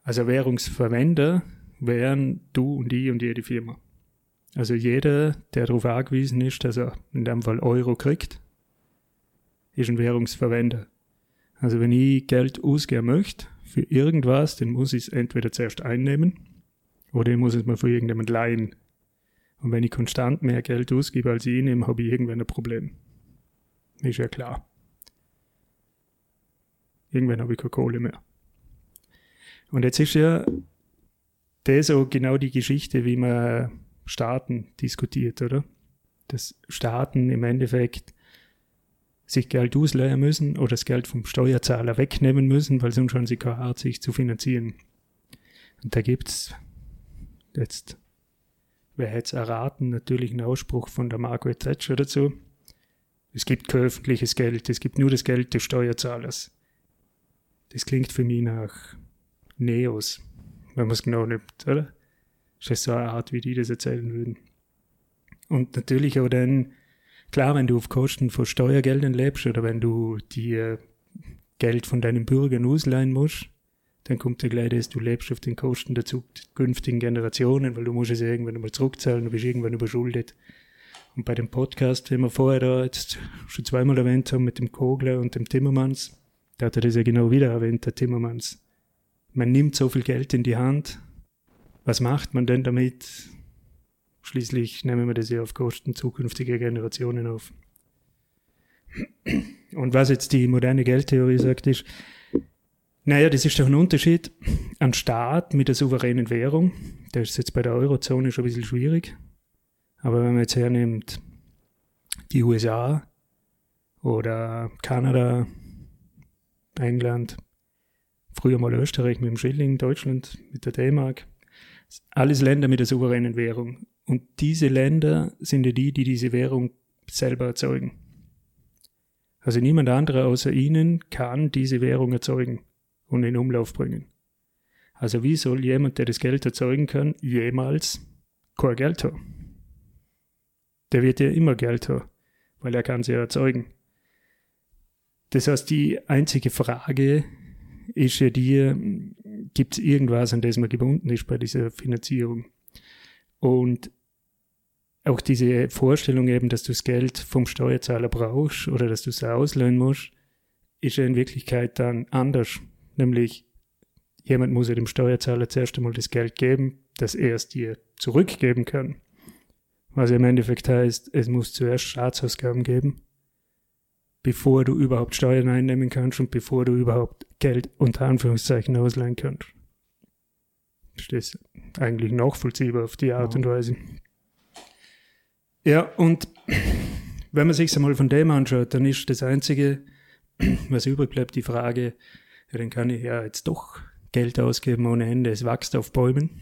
Also Währungsverwender wären du und ich und jede Firma. Also jeder, der darauf angewiesen ist, dass er in dem Fall Euro kriegt, ist ein Währungsverwender. Also wenn ich Geld ausgeben möchte für irgendwas, dann muss ich es entweder zuerst einnehmen oder ich muss es mir von irgendjemand leihen. Und wenn ich konstant mehr Geld ausgebe, als ich nehme, habe ich irgendwann ein Problem. Ist ja klar. Irgendwann habe ich keine Kohle mehr. Und jetzt ist ja das so genau die Geschichte, wie man Staaten diskutiert, oder? Dass Staaten im Endeffekt sich Geld ausleihen müssen oder das Geld vom Steuerzahler wegnehmen müssen, weil sonst haben sie keine Art, sich zu finanzieren. Und da gibt's jetzt, wer hätte es erraten, natürlich einen Ausspruch von der Margaret Thatcher dazu. Es gibt kein öffentliches Geld, es gibt nur das Geld des Steuerzahlers. Das klingt für mich nach Neos wenn man es genau nimmt, oder? Das ist so eine Art, wie die das erzählen würden. Und natürlich auch dann, klar, wenn du auf Kosten von Steuergeldern lebst oder wenn du dir Geld von deinen Bürgern ausleihen musst, dann kommt ja gleich das, du lebst auf den Kosten der zukünftigen Generationen, weil du musst es irgendwann mal zurückzahlen, du bist irgendwann überschuldet. Und bei dem Podcast, den wir vorher da jetzt schon zweimal erwähnt haben, mit dem Kogler und dem Timmermans, da hat er das ja genau wieder erwähnt, der Timmermans man nimmt so viel Geld in die Hand. Was macht man denn damit? Schließlich nehmen wir das ja auf Kosten zukünftiger Generationen auf. Und was jetzt die moderne Geldtheorie sagt, ist, naja, das ist doch ein Unterschied. Ein Staat mit der souveränen Währung, der ist jetzt bei der Eurozone schon ein bisschen schwierig. Aber wenn man jetzt hernimmt, die USA oder Kanada, England, früher mal Österreich mit dem Schilling, Deutschland mit der D-Mark, alles Länder mit der souveränen Währung. Und diese Länder sind ja die, die diese Währung selber erzeugen. Also niemand anderer außer ihnen kann diese Währung erzeugen und in Umlauf bringen. Also wie soll jemand, der das Geld erzeugen kann, jemals kein Geld haben? Der wird ja immer Geld haben, weil er kann sie ja erzeugen. Das heißt, die einzige Frage ist ja die, gibt es irgendwas, an das man gebunden ist bei dieser Finanzierung? Und auch diese Vorstellung eben, dass du das Geld vom Steuerzahler brauchst oder dass du es ausleihen musst, ist ja in Wirklichkeit dann anders. Nämlich, jemand muss ja dem Steuerzahler zuerst einmal das Geld geben, dass er es dir zurückgeben kann. Was ja im Endeffekt heißt, es muss zuerst Staatsausgaben geben, bevor du überhaupt Steuern einnehmen kannst und bevor du überhaupt Geld unter Anführungszeichen ausleihen kannst. Das ist eigentlich nachvollziehbar auf die Art ja. und Weise. Ja, und wenn man sich einmal von dem anschaut, dann ist das Einzige, was übrig bleibt, die Frage, ja, dann kann ich ja jetzt doch Geld ausgeben ohne Ende, es wächst auf Bäumen.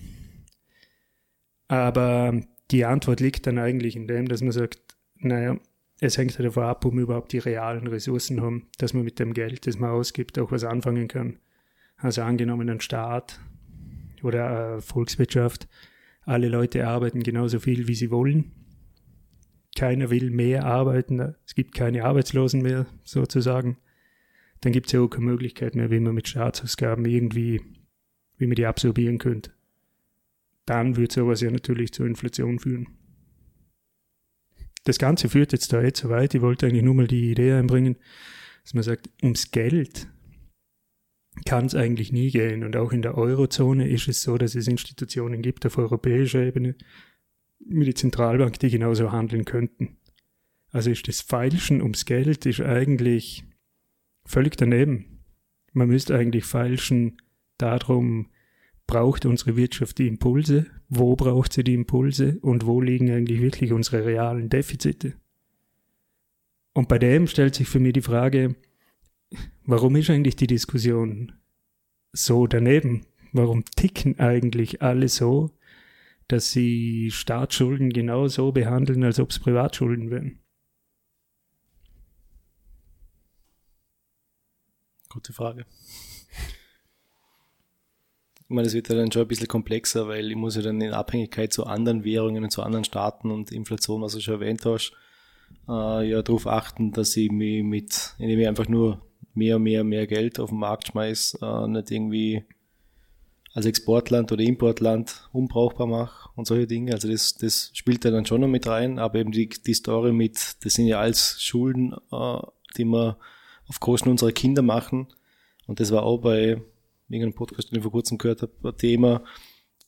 Aber die Antwort liegt dann eigentlich in dem, dass man sagt, naja, es hängt ja davon ab, ob wir überhaupt die realen Ressourcen haben, dass man mit dem Geld, das man ausgibt, auch was anfangen kann. Also angenommen ein Staat oder eine Volkswirtschaft, alle Leute arbeiten genauso viel, wie sie wollen keiner will mehr arbeiten, es gibt keine Arbeitslosen mehr sozusagen, dann gibt es ja auch keine Möglichkeit mehr, wie man mit Staatsausgaben irgendwie, wie man die absorbieren könnte. Dann würde sowas ja natürlich zur Inflation führen. Das Ganze führt jetzt da jetzt so weit, ich wollte eigentlich nur mal die Idee einbringen, dass man sagt, ums Geld kann es eigentlich nie gehen. Und auch in der Eurozone ist es so, dass es Institutionen gibt auf europäischer Ebene, wie die Zentralbank, die genauso handeln könnten. Also ist das Feilschen ums Geld ist eigentlich völlig daneben. Man müsste eigentlich feilschen darum, braucht unsere Wirtschaft die Impulse, wo braucht sie die Impulse und wo liegen eigentlich wirklich unsere realen Defizite. Und bei dem stellt sich für mich die Frage, warum ist eigentlich die Diskussion so daneben? Warum ticken eigentlich alle so, dass sie Staatsschulden genauso behandeln, als ob es Privatschulden wären? Gute Frage. Ich meine, es wird ja dann schon ein bisschen komplexer, weil ich muss ja dann in Abhängigkeit zu anderen Währungen und zu anderen Staaten und Inflation, was du schon erwähnt hast, äh, ja darauf achten, dass ich mich mit, indem ich einfach nur mehr, mehr, mehr Geld auf den Markt schmeiß, äh, nicht irgendwie als Exportland oder Importland unbrauchbar mache und solche Dinge. Also das, das spielt da dann schon noch mit rein, aber eben die, die Story mit, das sind ja alles Schulden, äh, die wir auf Kosten unserer Kinder machen. Und das war auch bei irgendeinem Podcast, den ich vor kurzem gehört habe, ein Thema,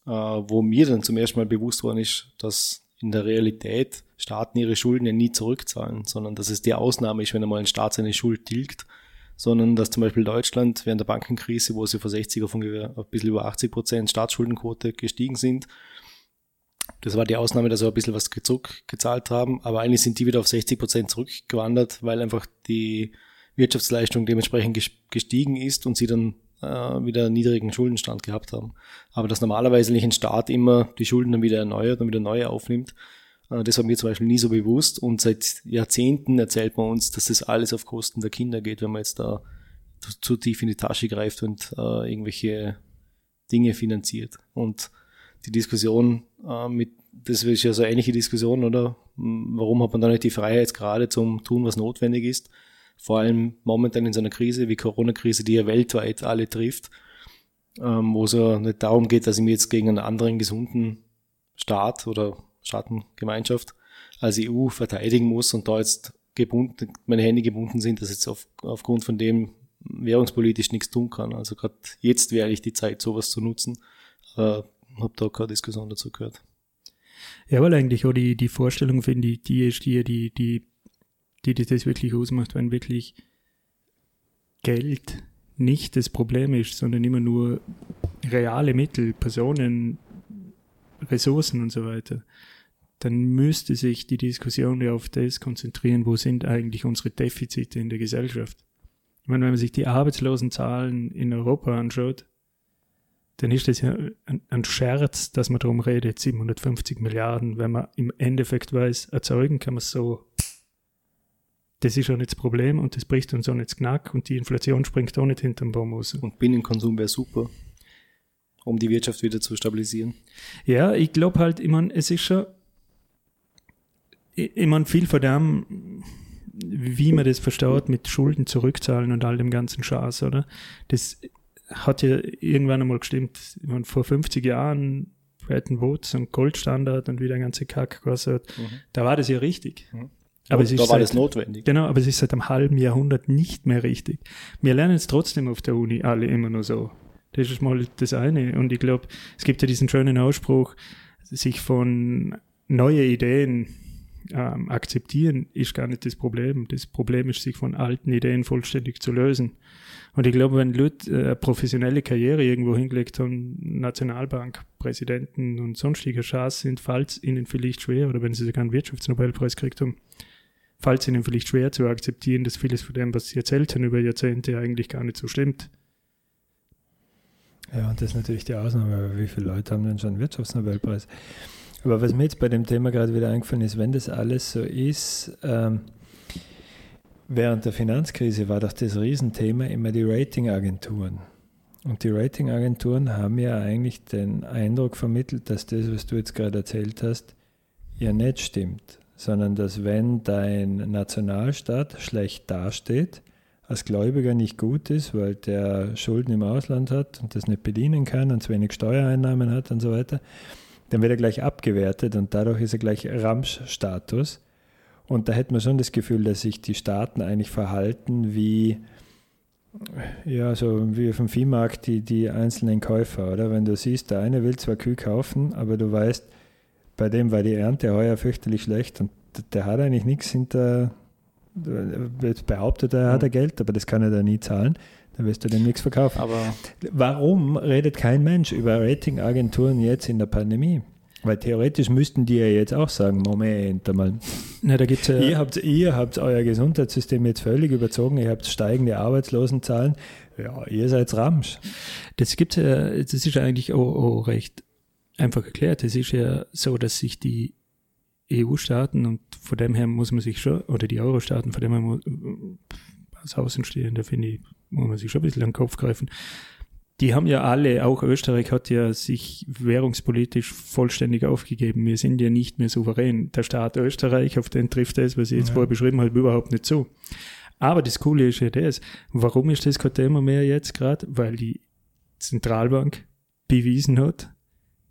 äh, wo mir dann zum ersten Mal bewusst worden ist, dass in der Realität Staaten ihre Schulden ja nie zurückzahlen, sondern dass es die Ausnahme ist, wenn einmal ein Staat seine Schuld tilgt sondern dass zum Beispiel Deutschland während der Bankenkrise, wo sie vor 60 auf ungefähr ein bisschen über 80 Prozent Staatsschuldenquote gestiegen sind, das war die Ausnahme, dass wir ein bisschen was zurückgezahlt haben, aber eigentlich sind die wieder auf 60 Prozent zurückgewandert, weil einfach die Wirtschaftsleistung dementsprechend gestiegen ist und sie dann äh, wieder niedrigen Schuldenstand gehabt haben. Aber dass normalerweise nicht ein Staat immer die Schulden dann wieder erneuert und wieder neue aufnimmt, äh, das war mir zum Beispiel nie so bewusst und seit Jahrzehnten erzählt man uns, dass das alles auf Kosten der Kinder geht, wenn man jetzt da zu tief in die Tasche greift und äh, irgendwelche Dinge finanziert. Und die Diskussion äh, mit, das ist ja so eine ähnliche Diskussion, oder? Warum hat man da nicht die Freiheit gerade zum tun, was notwendig ist? Vor allem momentan in so einer Krise wie Corona-Krise, die ja weltweit alle trifft, ähm, wo es ja nicht darum geht, dass ich mir jetzt gegen einen anderen gesunden Staat oder Staatengemeinschaft als EU verteidigen muss und da jetzt gebunden, meine Hände gebunden sind, dass jetzt auf, aufgrund von dem währungspolitisch nichts tun kann. Also gerade jetzt wäre eigentlich die Zeit, sowas zu nutzen. Äh, habe da keine Diskussion dazu gehört. Ja, weil eigentlich auch die, die Vorstellung finde ich, die ist die, die, die, die, die das wirklich ausmacht, wenn wirklich Geld nicht das Problem ist, sondern immer nur reale Mittel, Personen, Ressourcen und so weiter dann müsste sich die Diskussion ja auf das konzentrieren, wo sind eigentlich unsere Defizite in der Gesellschaft. Ich meine, wenn man sich die Arbeitslosenzahlen in Europa anschaut, dann ist das ja ein, Scherz, dass man darum redet, 750 Milliarden, wenn man im Endeffekt weiß, erzeugen kann man es so. Das ist auch nicht das Problem und das bricht uns auch nicht Knack und die Inflation springt auch nicht hinterm Baum raus. Und Binnenkonsum wäre super, um die Wirtschaft wieder zu stabilisieren. Ja, ich glaube halt, ich meine, es ist schon, ich, ich meine, viel von dem, wie man das verstaut mit Schulden zurückzahlen und all dem ganzen Schaß, oder? Das hat ja irgendwann einmal gestimmt. Ich meine, vor 50 Jahren Bretton Woods und Goldstandard und wie der ganze Kack gekostet mhm. da war das ja richtig. Mhm. Aber es ist da war seit, das notwendig. Genau, aber es ist seit einem halben Jahrhundert nicht mehr richtig. Wir lernen es trotzdem auf der Uni alle immer nur so. Das ist mal das eine. Und ich glaube, es gibt ja diesen schönen Ausspruch, sich von neue Ideen ähm, akzeptieren, ist gar nicht das Problem. Das Problem ist, sich von alten Ideen vollständig zu lösen. Und ich glaube, wenn Leute äh, eine professionelle Karriere irgendwo hingelegt haben, Nationalbankpräsidenten und sonstiger Chance sind, falls ihnen vielleicht schwer, oder wenn sie sogar einen Wirtschaftsnobelpreis gekriegt haben, falls ihnen vielleicht schwer zu akzeptieren, dass vieles von dem, was sie erzählt haben über Jahrzehnte, eigentlich gar nicht so stimmt. Ja, und das ist natürlich die Ausnahme, wie viele Leute haben denn schon einen Wirtschaftsnobelpreis? Aber was mir jetzt bei dem Thema gerade wieder eingefallen ist, wenn das alles so ist, ähm, während der Finanzkrise war doch das Riesenthema immer die Ratingagenturen. Und die Ratingagenturen haben ja eigentlich den Eindruck vermittelt, dass das, was du jetzt gerade erzählt hast, ja nicht stimmt, sondern dass wenn dein Nationalstaat schlecht dasteht, als Gläubiger nicht gut ist, weil der Schulden im Ausland hat und das nicht bedienen kann und zu wenig Steuereinnahmen hat und so weiter, dann wird er gleich abgewertet und dadurch ist er gleich Ramsch-Status. Und da hätte man schon das Gefühl, dass sich die Staaten eigentlich verhalten wie, ja, so wie auf dem Viehmarkt die, die einzelnen Käufer, oder? Wenn du siehst, der eine will zwar Kühe kaufen, aber du weißt, bei dem war die Ernte heuer fürchterlich schlecht und der hat eigentlich nichts hinter, jetzt behauptet er, hat er Geld, aber das kann er da nie zahlen. Dann wirst du dem nichts verkaufen. Aber warum redet kein Mensch über Ratingagenturen jetzt in der Pandemie? Weil theoretisch müssten die ja jetzt auch sagen, Moment einmal. Na, da gibt's ja ihr, habt, ihr habt euer Gesundheitssystem jetzt völlig überzogen, ihr habt steigende Arbeitslosenzahlen. Ja, ihr seid Ramsch. Das gibt ja, das ist ja eigentlich auch, auch recht einfach erklärt. Es ist ja so, dass sich die EU-Staaten und von dem her muss man sich schon, oder die Euro-Staaten, von dem her muss, als Außenstehender finde ich, muss man sich schon ein bisschen an den Kopf greifen die haben ja alle, auch Österreich hat ja sich währungspolitisch vollständig aufgegeben. Wir sind ja nicht mehr souverän. Der Staat Österreich, auf den trifft das, was ich jetzt ja. vorher beschrieben habe, überhaupt nicht zu. Aber das Coole ist ja das. Warum ist das kein Thema mehr jetzt gerade? Weil die Zentralbank bewiesen hat,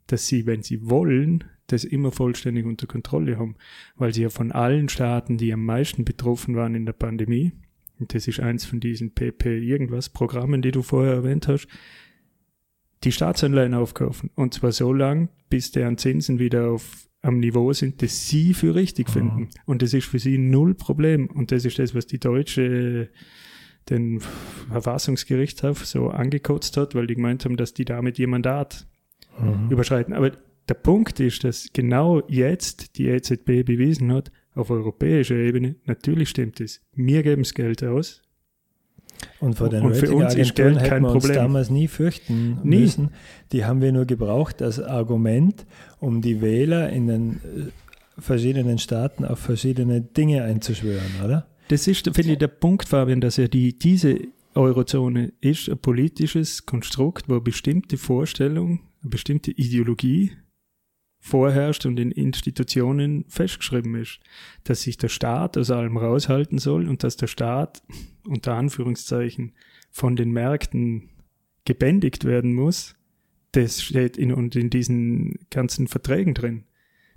dass sie, wenn sie wollen, das immer vollständig unter Kontrolle haben. Weil sie ja von allen Staaten, die am meisten betroffen waren in der Pandemie, und das ist eins von diesen PP irgendwas Programmen, die du vorher erwähnt hast, die Staatsanleihen aufkaufen. Und zwar so lang, bis deren Zinsen wieder auf am Niveau sind, das sie für richtig finden. Mhm. Und das ist für sie null Problem. Und das ist das, was die Deutsche den Verfassungsgerichtshof so angekotzt hat, weil die gemeint haben, dass die damit ihr Mandat mhm. überschreiten. Aber der Punkt ist, dass genau jetzt die EZB bewiesen hat, auf europäischer Ebene, natürlich stimmt es. Wir geben das Geld aus. Und vor den und für uns ist Geld kein wir uns Problem. damals nie fürchten nie. müssen. Die haben wir nur gebraucht als Argument, um die Wähler in den äh, verschiedenen Staaten auf verschiedene Dinge einzuschwören, oder? Das ist, finde ich, der Punkt, Fabian, dass ja die, diese Eurozone ist ein politisches Konstrukt, wo bestimmte Vorstellung, eine bestimmte Ideologie vorherrscht und in Institutionen festgeschrieben ist, dass sich der Staat aus allem raushalten soll und dass der Staat unter Anführungszeichen von den Märkten gebändigt werden muss, das steht in, und in diesen ganzen Verträgen drin.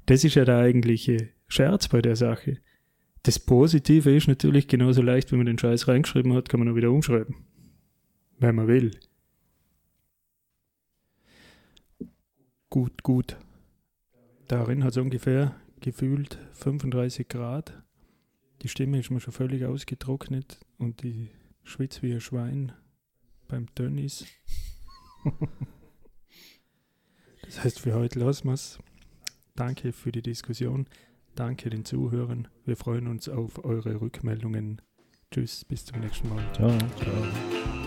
Das ist ja der eigentliche Scherz bei der Sache. Das Positive ist natürlich genauso leicht, wenn man den Scheiß reingeschrieben hat, kann man auch wieder umschreiben. Wenn man will. Gut, gut. Darin hat es ungefähr gefühlt 35 Grad. Die Stimme ist mir schon völlig ausgetrocknet und die schwitzt wie ein Schwein beim Tennis. das heißt, für heute lassen wir es. Danke für die Diskussion. Danke den Zuhörern. Wir freuen uns auf eure Rückmeldungen. Tschüss, bis zum nächsten Mal. Ciao. Ciao.